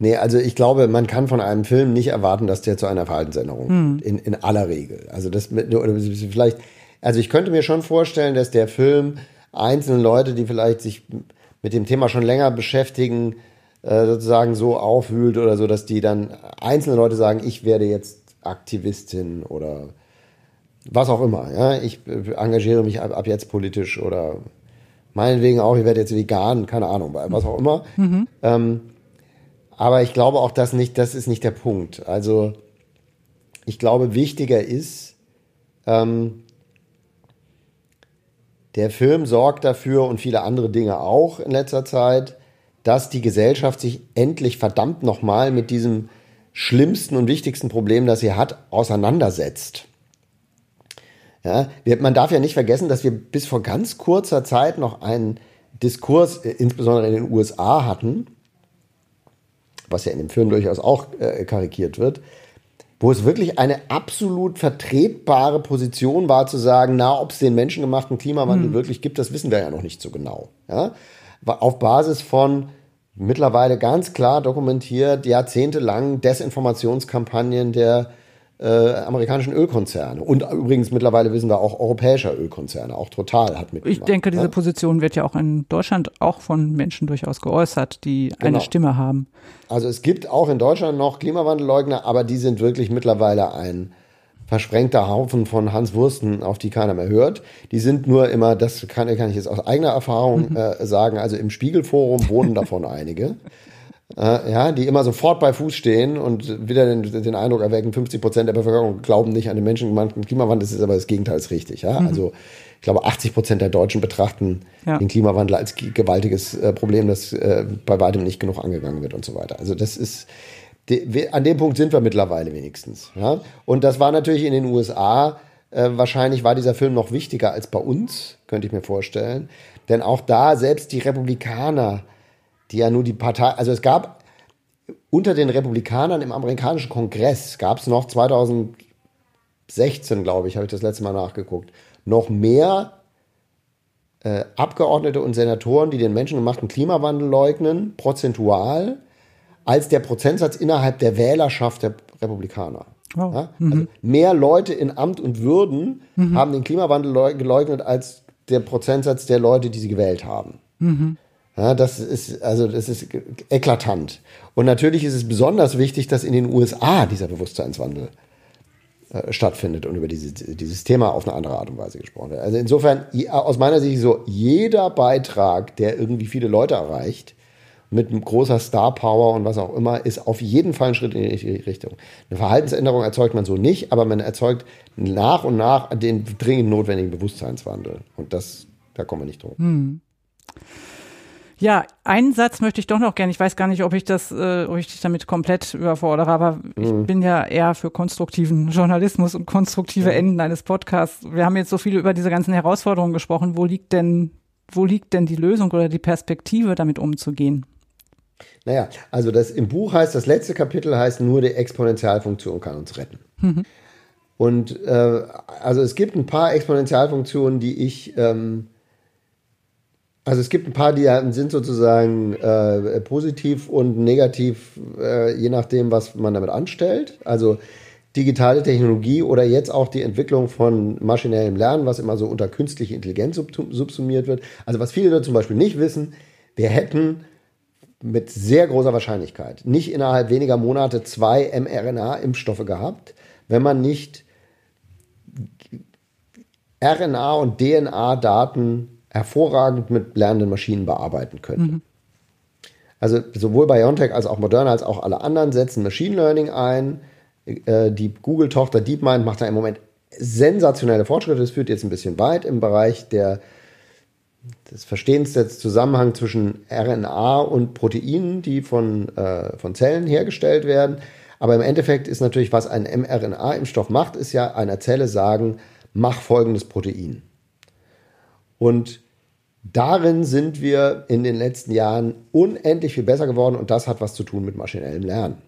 Nee, also ich glaube, man kann von einem Film nicht erwarten, dass der zu einer Verhaltensänderung hm. in, in aller Regel. Also das mit, oder vielleicht, also ich könnte mir schon vorstellen, dass der Film einzelne Leute, die vielleicht sich mit dem Thema schon länger beschäftigen, äh, sozusagen so aufwühlt oder so, dass die dann einzelne Leute sagen, ich werde jetzt Aktivistin oder was auch immer. Ja? Ich äh, engagiere mich ab, ab jetzt politisch oder meinetwegen auch, ich werde jetzt vegan, keine Ahnung, was auch immer. Mhm. Ähm, aber ich glaube auch, dass nicht, das ist nicht der Punkt. Also ich glaube, wichtiger ist, ähm, der Film sorgt dafür und viele andere Dinge auch in letzter Zeit, dass die Gesellschaft sich endlich verdammt nochmal mit diesem schlimmsten und wichtigsten Problem, das sie hat, auseinandersetzt. Ja, man darf ja nicht vergessen, dass wir bis vor ganz kurzer Zeit noch einen Diskurs, äh, insbesondere in den USA, hatten, was ja in dem Film durchaus auch äh, karikiert wird, wo es wirklich eine absolut vertretbare Position war, zu sagen, na, ob es den menschengemachten Klimawandel hm. wirklich gibt, das wissen wir ja noch nicht so genau. Ja? Auf Basis von mittlerweile ganz klar dokumentiert, jahrzehntelang Desinformationskampagnen der äh, amerikanischen Ölkonzerne. Und übrigens mittlerweile wissen wir auch europäischer Ölkonzerne, auch Total hat mitgemacht. Ich denke, diese ja? Position wird ja auch in Deutschland auch von Menschen durchaus geäußert, die genau. eine Stimme haben. Also es gibt auch in Deutschland noch Klimawandelleugner, aber die sind wirklich mittlerweile ein versprengter Haufen von Hans Wursten, auf die keiner mehr hört. Die sind nur immer, das kann, kann ich jetzt aus eigener Erfahrung mhm. äh, sagen, also im Spiegelforum wohnen [LAUGHS] davon einige äh, ja, die immer sofort bei Fuß stehen und wieder den, den Eindruck erwecken, 50 Prozent der Bevölkerung glauben nicht an den menschengemachten Klimawandel, das ist aber das Gegenteil ist richtig. Ja? Mhm. Also ich glaube, 80 Prozent der Deutschen betrachten ja. den Klimawandel als gewaltiges äh, Problem, das äh, bei weitem nicht genug angegangen wird und so weiter. Also das ist, de, an dem Punkt sind wir mittlerweile wenigstens. Ja? Und das war natürlich in den USA, äh, wahrscheinlich war dieser Film noch wichtiger als bei uns, könnte ich mir vorstellen. Denn auch da, selbst die Republikaner, die ja nur die Partei, also es gab unter den Republikanern im amerikanischen Kongress, gab es noch 2016, glaube ich, habe ich das letzte Mal nachgeguckt, noch mehr äh, Abgeordnete und Senatoren, die den menschengemachten Klimawandel leugnen, prozentual, als der Prozentsatz innerhalb der Wählerschaft der Republikaner. Oh. Ja? Mhm. Also mehr Leute in Amt und Würden mhm. haben den Klimawandel geleugnet als der Prozentsatz der Leute, die sie gewählt haben. Mhm. Ja, das ist, also, das ist eklatant. Und natürlich ist es besonders wichtig, dass in den USA dieser Bewusstseinswandel äh, stattfindet und über diese, dieses Thema auf eine andere Art und Weise gesprochen wird. Also insofern, aus meiner Sicht so, jeder Beitrag, der irgendwie viele Leute erreicht, mit großer Star Power und was auch immer, ist auf jeden Fall ein Schritt in die richtige Richtung. Eine Verhaltensänderung erzeugt man so nicht, aber man erzeugt nach und nach den dringend notwendigen Bewusstseinswandel. Und das, da kommen wir nicht drum. Hm. Ja, einen Satz möchte ich doch noch gerne. Ich weiß gar nicht, ob ich das, äh, ob ich dich damit komplett überfordere, aber mhm. ich bin ja eher für konstruktiven Journalismus und konstruktive mhm. Enden eines Podcasts. Wir haben jetzt so viel über diese ganzen Herausforderungen gesprochen. Wo liegt denn, wo liegt denn die Lösung oder die Perspektive, damit umzugehen? Naja, also das im Buch heißt, das letzte Kapitel heißt nur die Exponentialfunktion kann uns retten. Mhm. Und äh, also es gibt ein paar Exponentialfunktionen, die ich ähm, also es gibt ein paar, die sind sozusagen äh, positiv und negativ, äh, je nachdem, was man damit anstellt. Also digitale Technologie oder jetzt auch die Entwicklung von maschinellem Lernen, was immer so unter künstliche Intelligenz subsumiert wird. Also was viele zum Beispiel nicht wissen, wir hätten mit sehr großer Wahrscheinlichkeit nicht innerhalb weniger Monate zwei mRNA-Impfstoffe gehabt, wenn man nicht RNA- und DNA-Daten hervorragend mit lernenden Maschinen bearbeiten könnte. Mhm. Also sowohl BioNTech als auch Moderna als auch alle anderen setzen Machine Learning ein. Äh, die Google-Tochter DeepMind macht da im Moment sensationelle Fortschritte. Das führt jetzt ein bisschen weit im Bereich der, des Verstehens des Zusammenhangs zwischen RNA und Proteinen, die von, äh, von Zellen hergestellt werden. Aber im Endeffekt ist natürlich, was ein mRNA-Impfstoff macht, ist ja einer Zelle sagen, mach folgendes Protein. Und darin sind wir in den letzten Jahren unendlich viel besser geworden und das hat was zu tun mit maschinellem Lernen.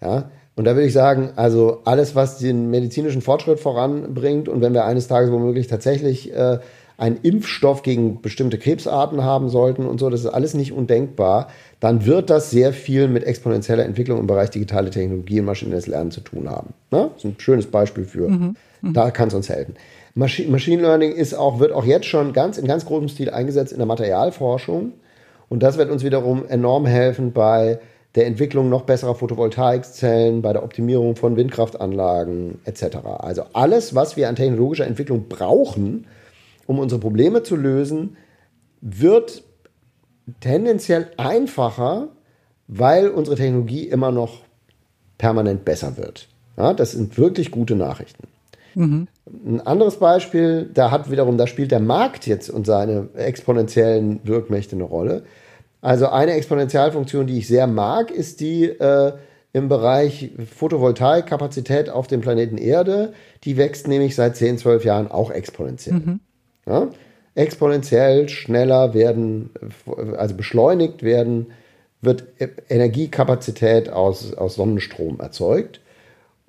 Ja, und da würde ich sagen, also alles, was den medizinischen Fortschritt voranbringt und wenn wir eines Tages womöglich tatsächlich äh, einen Impfstoff gegen bestimmte Krebsarten haben sollten und so, das ist alles nicht undenkbar, dann wird das sehr viel mit exponentieller Entwicklung im Bereich digitale Technologie und maschinelles Lernen zu tun haben. Ne? Das ist ein schönes Beispiel für, mhm. Mhm. da kann es uns helfen. Machine Learning ist auch, wird auch jetzt schon ganz, in ganz großem Stil eingesetzt in der Materialforschung. Und das wird uns wiederum enorm helfen bei der Entwicklung noch besserer Photovoltaikzellen, bei der Optimierung von Windkraftanlagen etc. Also alles, was wir an technologischer Entwicklung brauchen, um unsere Probleme zu lösen, wird tendenziell einfacher, weil unsere Technologie immer noch permanent besser wird. Ja, das sind wirklich gute Nachrichten. Mhm. Ein anderes Beispiel, da hat wiederum, da spielt der Markt jetzt und seine exponentiellen Wirkmächte eine Rolle. Also eine Exponentialfunktion, die ich sehr mag, ist die äh, im Bereich Photovoltaikkapazität auf dem Planeten Erde. Die wächst nämlich seit 10, 12 Jahren auch exponentiell. Mhm. Ja? Exponentiell schneller werden, also beschleunigt werden, wird Energiekapazität aus, aus Sonnenstrom erzeugt.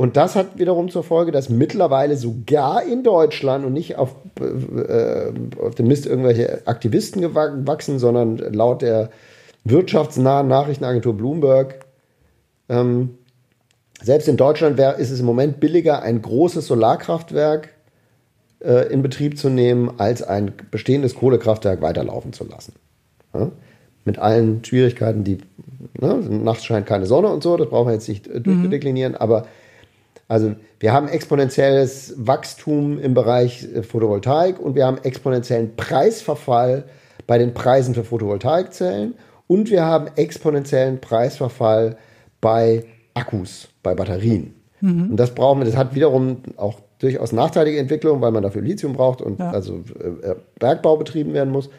Und das hat wiederum zur Folge, dass mittlerweile sogar in Deutschland und nicht auf, äh, auf dem Mist irgendwelche Aktivisten gewachsen, sondern laut der wirtschaftsnahen Nachrichtenagentur Bloomberg, ähm, selbst in Deutschland wär, ist es im Moment billiger, ein großes Solarkraftwerk äh, in Betrieb zu nehmen, als ein bestehendes Kohlekraftwerk weiterlaufen zu lassen. Ja? Mit allen Schwierigkeiten, die ne, nachts scheint keine Sonne und so, das brauchen wir jetzt nicht äh, durchdeklinieren, mhm. aber also wir haben exponentielles Wachstum im Bereich äh, Photovoltaik und wir haben exponentiellen Preisverfall bei den Preisen für Photovoltaikzellen und wir haben exponentiellen Preisverfall bei Akkus, bei Batterien. Mhm. Und das brauchen wir, das hat wiederum auch durchaus nachteilige Entwicklungen, weil man dafür Lithium braucht und ja. also äh, Bergbau betrieben werden muss.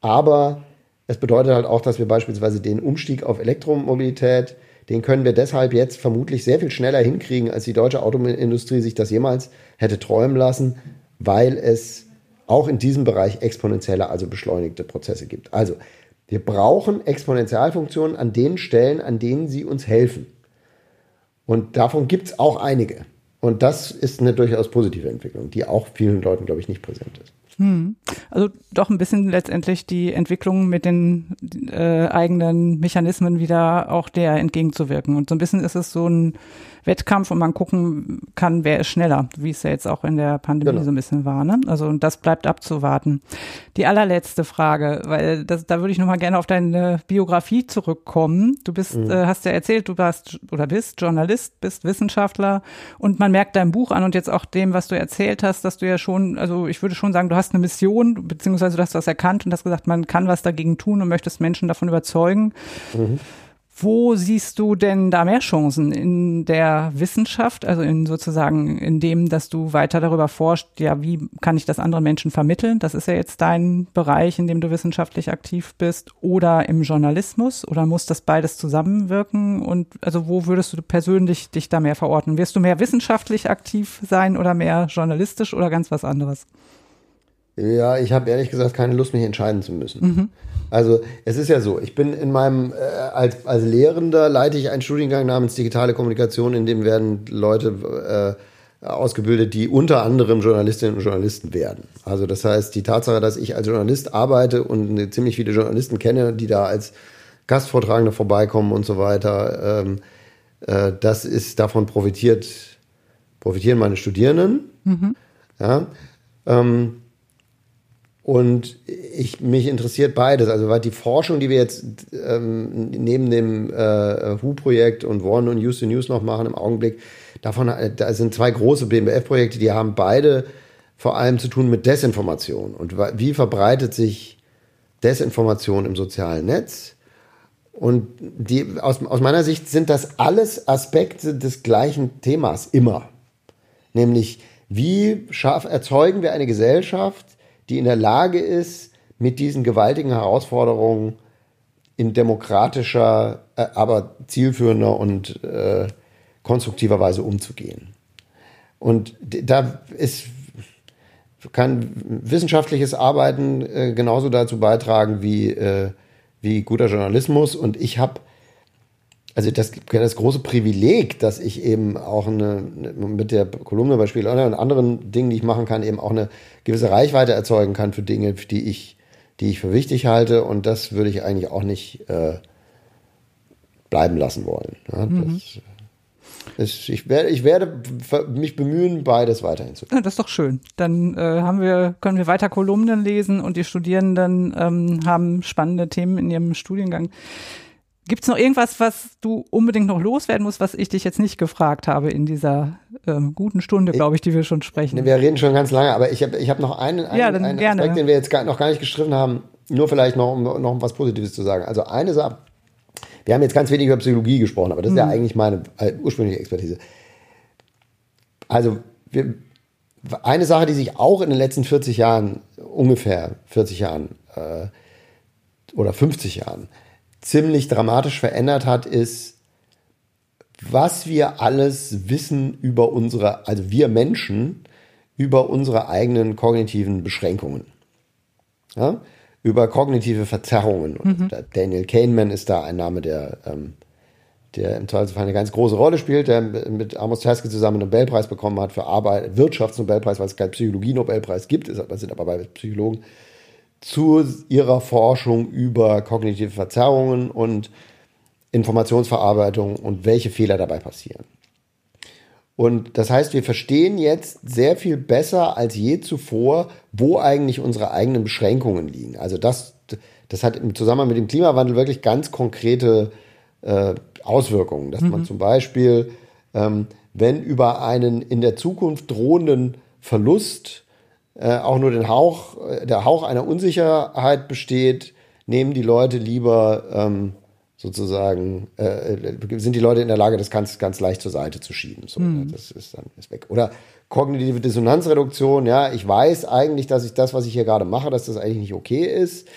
Aber es bedeutet halt auch, dass wir beispielsweise den Umstieg auf Elektromobilität den können wir deshalb jetzt vermutlich sehr viel schneller hinkriegen, als die deutsche Automobilindustrie sich das jemals hätte träumen lassen, weil es auch in diesem Bereich exponentielle, also beschleunigte Prozesse gibt. Also wir brauchen Exponentialfunktionen an den Stellen, an denen sie uns helfen. Und davon gibt es auch einige. Und das ist eine durchaus positive Entwicklung, die auch vielen Leuten, glaube ich, nicht präsent ist. Hm. Also doch ein bisschen letztendlich die Entwicklung mit den äh, eigenen Mechanismen wieder auch der entgegenzuwirken. Und so ein bisschen ist es so ein Wettkampf und man gucken kann, wer ist schneller, wie es ja jetzt auch in der Pandemie genau. so ein bisschen war. Ne? Also und das bleibt abzuwarten. Die allerletzte Frage, weil das, da würde ich nochmal gerne auf deine Biografie zurückkommen. Du bist, mhm. äh, hast ja erzählt, du warst oder bist Journalist, bist Wissenschaftler und man merkt dein Buch an und jetzt auch dem, was du erzählt hast, dass du ja schon, also ich würde schon sagen, du hast eine Mission, beziehungsweise du hast was erkannt und hast gesagt, man kann was dagegen tun und möchtest Menschen davon überzeugen. Mhm. Wo siehst du denn da mehr Chancen in der Wissenschaft, also in sozusagen in dem, dass du weiter darüber forschst, ja, wie kann ich das anderen Menschen vermitteln? Das ist ja jetzt dein Bereich, in dem du wissenschaftlich aktiv bist, oder im Journalismus, oder muss das beides zusammenwirken? Und also wo würdest du persönlich dich da mehr verorten? Wirst du mehr wissenschaftlich aktiv sein oder mehr journalistisch oder ganz was anderes? Ja, ich habe ehrlich gesagt keine Lust, mich entscheiden zu müssen. Mhm. Also es ist ja so, ich bin in meinem, äh, als, als Lehrender leite ich einen Studiengang namens Digitale Kommunikation, in dem werden Leute äh, ausgebildet, die unter anderem Journalistinnen und Journalisten werden. Also das heißt, die Tatsache, dass ich als Journalist arbeite und ziemlich viele Journalisten kenne, die da als Gastvortragende vorbeikommen und so weiter, ähm, äh, das ist davon profitiert, profitieren meine Studierenden. Mhm. Ja. Ähm, und ich, mich interessiert beides. Also weil die Forschung, die wir jetzt ähm, neben dem äh, WHO-Projekt und One und Use the News noch machen im Augenblick, davon äh, da sind zwei große BMBF-Projekte, die haben beide vor allem zu tun mit Desinformation. Und wie verbreitet sich Desinformation im sozialen Netz? Und die, aus, aus meiner Sicht sind das alles Aspekte des gleichen Themas immer. Nämlich, wie schaff, erzeugen wir eine Gesellschaft, die in der Lage ist, mit diesen gewaltigen Herausforderungen in demokratischer, äh, aber zielführender und äh, konstruktiver Weise umzugehen. Und da ist, kann wissenschaftliches Arbeiten äh, genauso dazu beitragen wie, äh, wie guter Journalismus. Und ich habe also das, das große Privileg, dass ich eben auch eine, mit der Kolumne Beispiel oder anderen Dingen, die ich machen kann, eben auch eine gewisse Reichweite erzeugen kann für Dinge, die ich, die ich für wichtig halte. Und das würde ich eigentlich auch nicht äh, bleiben lassen wollen. Ja, mhm. ist, ich, werde, ich werde mich bemühen, beides weiterhin zu tun. Ja, das ist doch schön. Dann äh, haben wir, können wir weiter Kolumnen lesen und die Studierenden ähm, haben spannende Themen in ihrem Studiengang. Gibt es noch irgendwas, was du unbedingt noch loswerden musst, was ich dich jetzt nicht gefragt habe in dieser ähm, guten Stunde, glaube ich, die wir schon sprechen? Wir reden schon ganz lange, aber ich habe ich hab noch einen, einen, ja, einen Aspekt, den wir jetzt gar, noch gar nicht gestriffen haben, nur vielleicht noch, um noch was Positives zu sagen. Also eine Sache, wir haben jetzt ganz wenig über Psychologie gesprochen, aber das ist mhm. ja eigentlich meine äh, ursprüngliche Expertise. Also wir, eine Sache, die sich auch in den letzten 40 Jahren, ungefähr 40 Jahren äh, oder 50 Jahren, ziemlich dramatisch verändert hat, ist, was wir alles wissen über unsere, also wir Menschen, über unsere eigenen kognitiven Beschränkungen. Ja? Über kognitive Verzerrungen. Mhm. Daniel Kahneman ist da ein Name, der, ähm, der im Zweifelsfall eine ganz große Rolle spielt, der mit Amos Tversky zusammen einen Nobelpreis bekommen hat für Arbeit, Wirtschaftsnobelpreis, weil es keinen Psychologie-Nobelpreis gibt, ist, sind aber bei Psychologen zu ihrer Forschung über kognitive Verzerrungen und Informationsverarbeitung und welche Fehler dabei passieren. Und das heißt, wir verstehen jetzt sehr viel besser als je zuvor, wo eigentlich unsere eigenen Beschränkungen liegen. Also das, das hat im Zusammenhang mit dem Klimawandel wirklich ganz konkrete äh, Auswirkungen, dass mhm. man zum Beispiel, ähm, wenn über einen in der Zukunft drohenden Verlust äh, auch nur den Hauch, äh, der Hauch einer Unsicherheit besteht, nehmen die Leute lieber ähm, sozusagen, äh, sind die Leute in der Lage, das ganz, ganz leicht zur Seite zu schieben. So, mhm. Das ist dann ist weg. Oder kognitive Dissonanzreduktion, ja, ich weiß eigentlich, dass ich das, was ich hier gerade mache, dass das eigentlich nicht okay ist.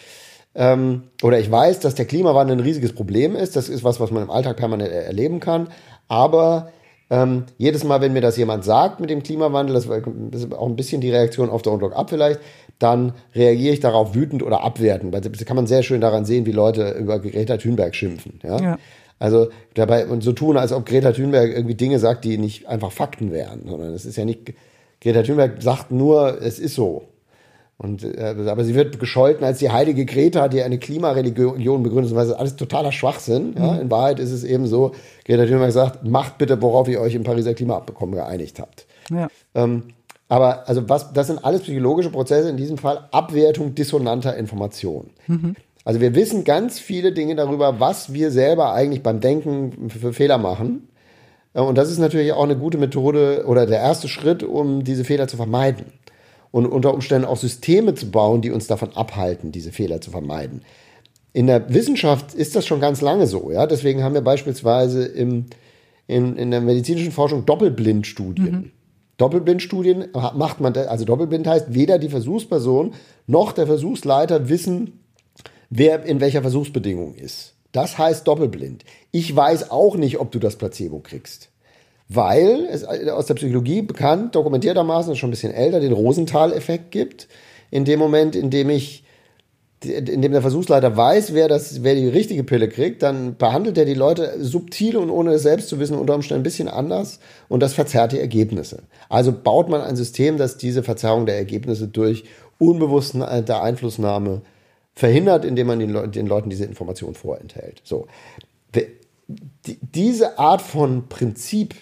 Ähm, oder ich weiß, dass der Klimawandel ein riesiges Problem ist. Das ist was, was man im Alltag permanent erleben kann. Aber ähm, jedes Mal, wenn mir das jemand sagt mit dem Klimawandel, das ist auch ein bisschen die Reaktion auf Don't Look Up vielleicht, dann reagiere ich darauf wütend oder abwertend. Das kann man sehr schön daran sehen, wie Leute über Greta Thunberg schimpfen. Ja? ja. Also dabei und so tun, als ob Greta Thunberg irgendwie Dinge sagt, die nicht einfach Fakten wären, sondern es ist ja nicht. Greta Thunberg sagt nur, es ist so. Und, äh, aber sie wird gescholten als die heilige Greta, die eine Klimareligion begründet, das ist alles totaler Schwachsinn. Mhm. Ja? In Wahrheit ist es eben so, Greta Thunberg sagt, macht bitte, worauf ihr euch im Pariser Klimaabkommen geeinigt habt. Ja. Ähm, aber also was, das sind alles psychologische Prozesse, in diesem Fall Abwertung dissonanter Informationen. Mhm. Also wir wissen ganz viele Dinge darüber, was wir selber eigentlich beim Denken für Fehler machen. Äh, und das ist natürlich auch eine gute Methode oder der erste Schritt, um diese Fehler zu vermeiden und unter Umständen auch Systeme zu bauen, die uns davon abhalten, diese Fehler zu vermeiden. In der Wissenschaft ist das schon ganz lange so, ja. Deswegen haben wir beispielsweise im, in, in der medizinischen Forschung Doppelblindstudien. Mhm. Doppelblindstudien macht man, also Doppelblind heißt, weder die Versuchsperson noch der Versuchsleiter wissen, wer in welcher Versuchsbedingung ist. Das heißt Doppelblind. Ich weiß auch nicht, ob du das Placebo kriegst weil es aus der Psychologie bekannt, dokumentiertermaßen, ist schon ein bisschen älter, den Rosenthal-Effekt gibt. In dem Moment, in dem ich, in dem der Versuchsleiter weiß, wer das, wer die richtige Pille kriegt, dann behandelt er die Leute subtil und ohne es selbst zu wissen unter Umständen ein bisschen anders und das verzerrt die Ergebnisse. Also baut man ein System, das diese Verzerrung der Ergebnisse durch unbewussten äh, der Einflussnahme verhindert, indem man den, Le den Leuten diese Information vorenthält. So. Diese Art von Prinzip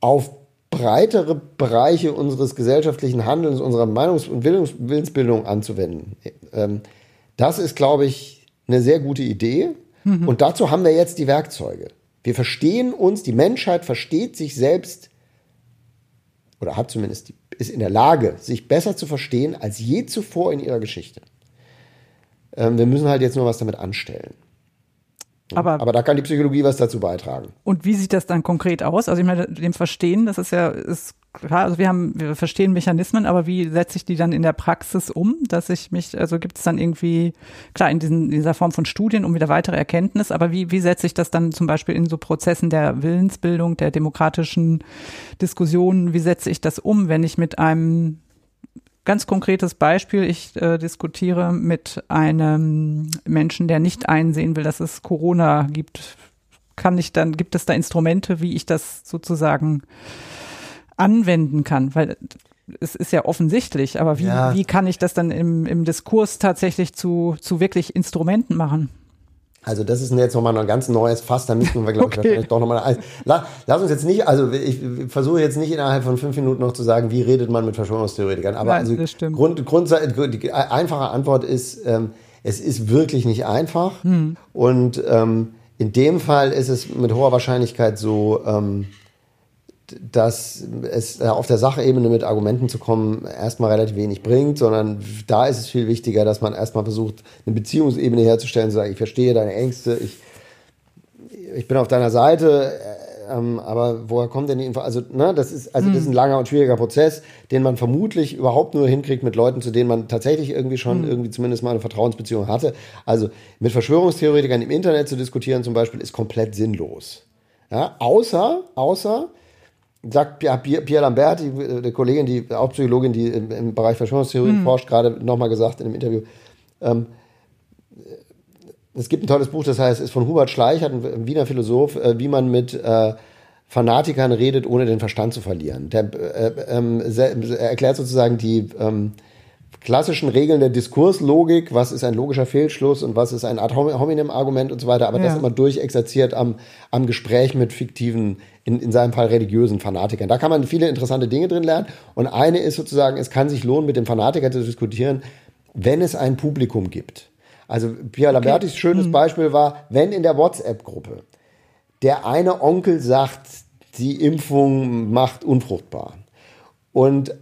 auf breitere Bereiche unseres gesellschaftlichen Handelns, unserer Meinungs- und Willensbildung anzuwenden. Ähm, das ist, glaube ich, eine sehr gute Idee. Mhm. Und dazu haben wir jetzt die Werkzeuge. Wir verstehen uns, die Menschheit versteht sich selbst oder hat zumindest ist in der Lage, sich besser zu verstehen als je zuvor in ihrer Geschichte. Ähm, wir müssen halt jetzt nur was damit anstellen. Aber, aber da kann die Psychologie was dazu beitragen. Und wie sieht das dann konkret aus? Also ich meine, dem Verstehen, das ist ja, ist klar, also wir haben, wir verstehen Mechanismen, aber wie setze ich die dann in der Praxis um, dass ich mich, also gibt es dann irgendwie, klar, in diesen, dieser Form von Studien um wieder weitere Erkenntnis, aber wie, wie setze ich das dann zum Beispiel in so Prozessen der Willensbildung, der demokratischen Diskussionen, wie setze ich das um, wenn ich mit einem Ganz konkretes Beispiel, ich äh, diskutiere mit einem Menschen, der nicht einsehen will, dass es Corona gibt, kann ich dann, gibt es da Instrumente, wie ich das sozusagen anwenden kann? Weil es ist ja offensichtlich, aber wie, ja. wie kann ich das dann im, im Diskurs tatsächlich zu, zu wirklich Instrumenten machen? Also das ist jetzt nochmal ein ganz neues Fass, da müssen wir, glaube [LAUGHS] okay. ich, doch nochmal. Lass, lass uns jetzt nicht, also ich versuche jetzt nicht innerhalb von fünf Minuten noch zu sagen, wie redet man mit Verschwörungstheoretikern. Aber Nein, also Grund, Grund, die einfache Antwort ist, ähm, es ist wirklich nicht einfach. Hm. Und ähm, in dem Fall ist es mit hoher Wahrscheinlichkeit so, ähm, dass es auf der Sachebene mit Argumenten zu kommen erstmal relativ wenig bringt, sondern da ist es viel wichtiger, dass man erstmal versucht, eine Beziehungsebene herzustellen, zu sagen, ich verstehe deine Ängste, ich, ich bin auf deiner Seite, ähm, aber woher kommt denn die Info? Also, ne, das ist, also das ist ein mhm. langer und schwieriger Prozess, den man vermutlich überhaupt nur hinkriegt mit Leuten, zu denen man tatsächlich irgendwie schon mhm. irgendwie zumindest mal eine Vertrauensbeziehung hatte. Also mit Verschwörungstheoretikern im Internet zu diskutieren zum Beispiel ist komplett sinnlos. Ja, außer, außer, sagt Pierre Lambert, die, äh, die Kollegin, die auch Psychologin, die im, im Bereich Verschwörungstheorie mhm. forscht, gerade nochmal gesagt in einem Interview, ähm, es gibt ein tolles Buch, das heißt, ist von Hubert Schleichert, ein Wiener Philosoph, äh, wie man mit äh, Fanatikern redet, ohne den Verstand zu verlieren. Der äh, ähm, erklärt sozusagen die ähm, klassischen Regeln der Diskurslogik, was ist ein logischer Fehlschluss und was ist ein Ad hominem Argument und so weiter, aber ja. das immer durchexerziert am, am Gespräch mit fiktiven, in, in seinem Fall religiösen Fanatikern. Da kann man viele interessante Dinge drin lernen und eine ist sozusagen, es kann sich lohnen, mit dem Fanatiker zu diskutieren, wenn es ein Publikum gibt. Also Pierre okay. Lambertis schönes hm. Beispiel war, wenn in der WhatsApp-Gruppe der eine Onkel sagt, die Impfung macht unfruchtbar und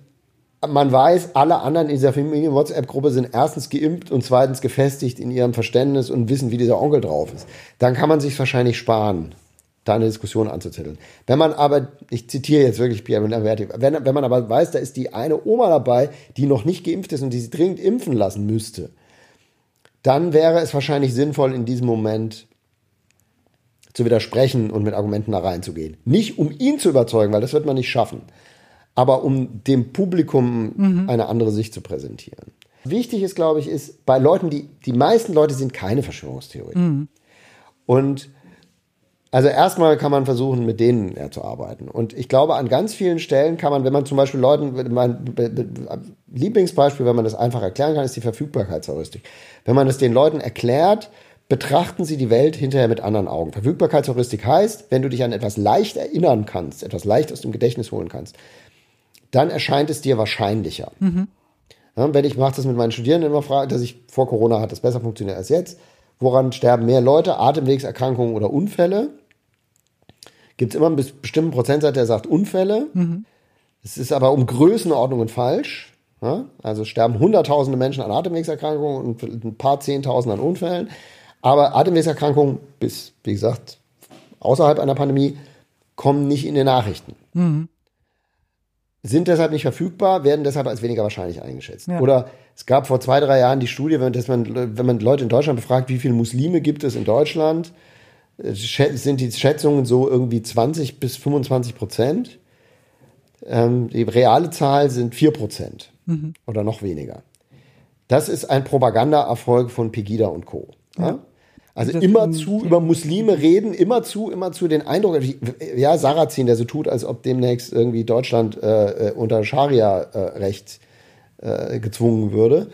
man weiß, alle anderen in dieser Familien-WhatsApp-Gruppe sind erstens geimpft und zweitens gefestigt in ihrem Verständnis und wissen, wie dieser Onkel drauf ist. Dann kann man sich wahrscheinlich sparen, da eine Diskussion anzuzetteln. Wenn man aber, ich zitiere jetzt wirklich Pierre Laverti, wenn, wenn man aber weiß, da ist die eine Oma dabei, die noch nicht geimpft ist und die sich dringend impfen lassen müsste, dann wäre es wahrscheinlich sinnvoll, in diesem Moment zu widersprechen und mit Argumenten da reinzugehen. Nicht um ihn zu überzeugen, weil das wird man nicht schaffen, aber um dem Publikum mhm. eine andere Sicht zu präsentieren. Wichtig ist, glaube ich, ist bei Leuten, die, die meisten Leute sind keine Verschwörungstheorien. Mhm. Und also erstmal kann man versuchen, mit denen ja, zu arbeiten. Und ich glaube, an ganz vielen Stellen kann man, wenn man zum Beispiel Leuten, mein Lieblingsbeispiel, wenn man das einfach erklären kann, ist die Verfügbarkeitsheuristik. Wenn man es den Leuten erklärt, betrachten sie die Welt hinterher mit anderen Augen. Verfügbarkeitsheuristik heißt, wenn du dich an etwas leicht erinnern kannst, etwas leicht aus dem Gedächtnis holen kannst, dann erscheint es dir wahrscheinlicher. Mhm. Ja, wenn ich mache das mit meinen Studierenden immer frage, dass ich vor Corona hat das besser funktioniert als jetzt. Woran sterben mehr Leute? Atemwegserkrankungen oder Unfälle? Gibt es immer einen bestimmten Prozentsatz, der sagt Unfälle. Mhm. Es ist aber um Größenordnungen falsch. Ja? Also sterben hunderttausende Menschen an Atemwegserkrankungen und ein paar Zehntausend an Unfällen. Aber Atemwegserkrankungen bis, wie gesagt, außerhalb einer Pandemie kommen nicht in den Nachrichten. Mhm sind deshalb nicht verfügbar, werden deshalb als weniger wahrscheinlich eingeschätzt. Ja. Oder es gab vor zwei, drei Jahren die Studie, wenn, dass man, wenn man Leute in Deutschland befragt, wie viele Muslime gibt es in Deutschland, äh, sind die Schätzungen so irgendwie 20 bis 25 Prozent. Ähm, die reale Zahl sind 4 Prozent mhm. oder noch weniger. Das ist ein Propagandaerfolg von Pegida und Co. Ja. Also immer zu über Muslime reden, immer zu, immer zu den Eindruck, ja, Sarrazin, der so tut, als ob demnächst irgendwie Deutschland äh, äh unter Scharia-Recht äh, gezwungen würde.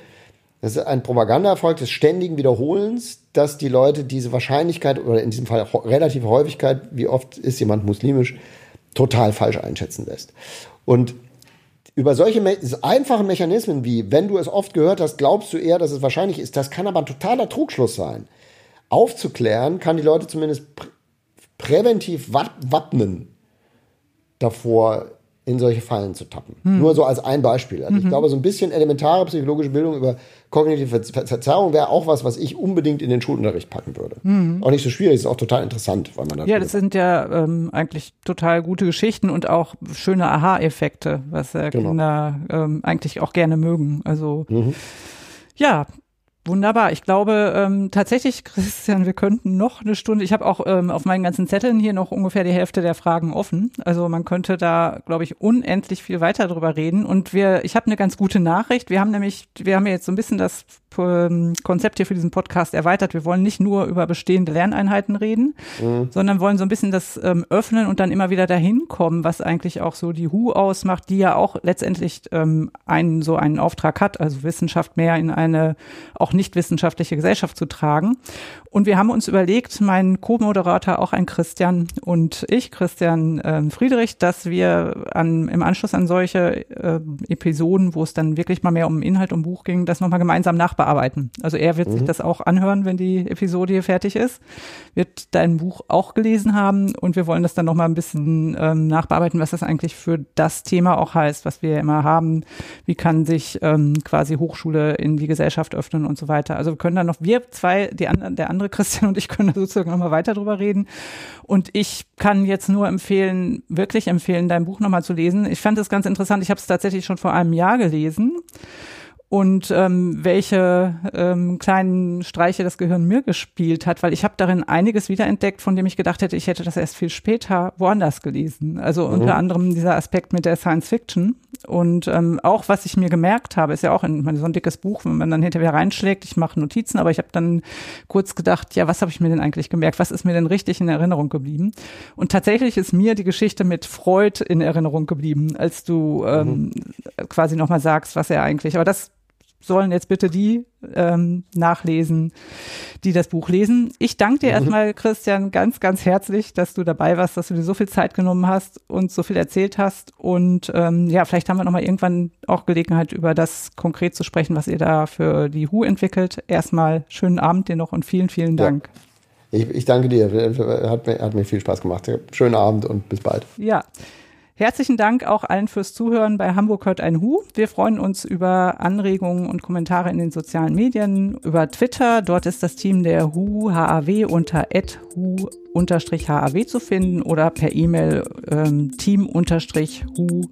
Das ist ein Propagandaerfolg des ständigen Wiederholens, dass die Leute diese Wahrscheinlichkeit oder in diesem Fall relative Häufigkeit, wie oft ist jemand muslimisch, total falsch einschätzen lässt. Und über solche me einfachen Mechanismen wie, wenn du es oft gehört hast, glaubst du eher, dass es wahrscheinlich ist, das kann aber ein totaler Trugschluss sein aufzuklären, kann die Leute zumindest prä präventiv wappnen davor, in solche Fallen zu tappen. Hm. Nur so als ein Beispiel. Also mhm. ich glaube, so ein bisschen elementare psychologische Bildung über kognitive Verzerrung wäre auch was, was ich unbedingt in den Schulunterricht packen würde. Mhm. Auch nicht so schwierig, ist auch total interessant, weil man Ja, das sind ja ähm, eigentlich total gute Geschichten und auch schöne Aha-Effekte, was äh, genau. Kinder ähm, eigentlich auch gerne mögen. Also mhm. ja, Wunderbar. Ich glaube ähm, tatsächlich, [LAUGHS] Christian, wir könnten noch eine Stunde. Ich habe auch ähm, auf meinen ganzen Zetteln hier noch ungefähr die Hälfte der Fragen offen. Also man könnte da, glaube ich, unendlich viel weiter drüber reden. Und wir, ich habe eine ganz gute Nachricht. Wir haben nämlich, wir haben ja jetzt so ein bisschen das Konzept hier für diesen Podcast erweitert. Wir wollen nicht nur über bestehende Lerneinheiten reden, mhm. sondern wollen so ein bisschen das ähm, öffnen und dann immer wieder dahin kommen, was eigentlich auch so die HU ausmacht, die ja auch letztendlich ähm, einen so einen Auftrag hat, also Wissenschaft mehr in eine auch nicht wissenschaftliche Gesellschaft zu tragen. Und wir haben uns überlegt, mein Co-Moderator, auch ein Christian und ich, Christian äh, Friedrich, dass wir an, im Anschluss an solche äh, Episoden, wo es dann wirklich mal mehr um Inhalt, um Buch ging, das nochmal gemeinsam nachbearbeiten. Also er wird mhm. sich das auch anhören, wenn die Episode hier fertig ist, wird dein Buch auch gelesen haben und wir wollen das dann nochmal ein bisschen ähm, nachbearbeiten, was das eigentlich für das Thema auch heißt, was wir immer haben. Wie kann sich ähm, quasi Hochschule in die Gesellschaft öffnen und so weiter. Also wir können dann noch, wir zwei, die anderen, der andere Christian [LAUGHS] und ich können da sozusagen nochmal weiter drüber reden. Und ich kann jetzt nur empfehlen, wirklich empfehlen, dein Buch nochmal zu lesen. Ich fand es ganz interessant. Ich habe es tatsächlich schon vor einem Jahr gelesen und ähm, welche ähm, kleinen Streiche das Gehirn mir gespielt hat, weil ich habe darin einiges wiederentdeckt, von dem ich gedacht hätte, ich hätte das erst viel später woanders gelesen. Also mhm. unter anderem dieser Aspekt mit der Science Fiction und ähm, auch was ich mir gemerkt habe, ist ja auch in, so ein dickes Buch, wenn man dann hinterher reinschlägt, ich mache Notizen, aber ich habe dann kurz gedacht, ja, was habe ich mir denn eigentlich gemerkt? Was ist mir denn richtig in Erinnerung geblieben? Und tatsächlich ist mir die Geschichte mit Freud in Erinnerung geblieben, als du ähm, mhm. quasi nochmal sagst, was er eigentlich, aber das sollen jetzt bitte die ähm, nachlesen, die das Buch lesen. Ich danke dir mhm. erstmal, Christian, ganz, ganz herzlich, dass du dabei warst, dass du dir so viel Zeit genommen hast und so viel erzählt hast. Und ähm, ja, vielleicht haben wir nochmal irgendwann auch Gelegenheit, über das konkret zu sprechen, was ihr da für die HU entwickelt. Erstmal schönen Abend dir noch und vielen, vielen Dank. Ja. Ich, ich danke dir. Hat mir, hat mir viel Spaß gemacht. Schönen Abend und bis bald. Ja. Herzlichen Dank auch allen fürs Zuhören bei Hamburg hört ein Hu. Wir freuen uns über Anregungen und Kommentare in den sozialen Medien, über Twitter. Dort ist das Team der Hu HAW unter @hu haw zu finden oder per E-Mail ähm, team-hu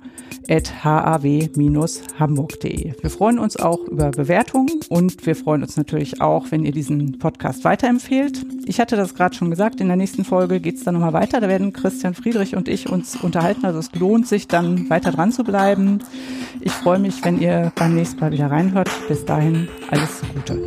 at haw-hamburg.de. Wir freuen uns auch über Bewertungen und wir freuen uns natürlich auch, wenn ihr diesen Podcast weiterempfehlt. Ich hatte das gerade schon gesagt, in der nächsten Folge geht es dann nochmal weiter. Da werden Christian Friedrich und ich uns unterhalten. Also es lohnt sich dann weiter dran zu bleiben. Ich freue mich, wenn ihr beim nächsten Mal wieder reinhört. Bis dahin alles Gute.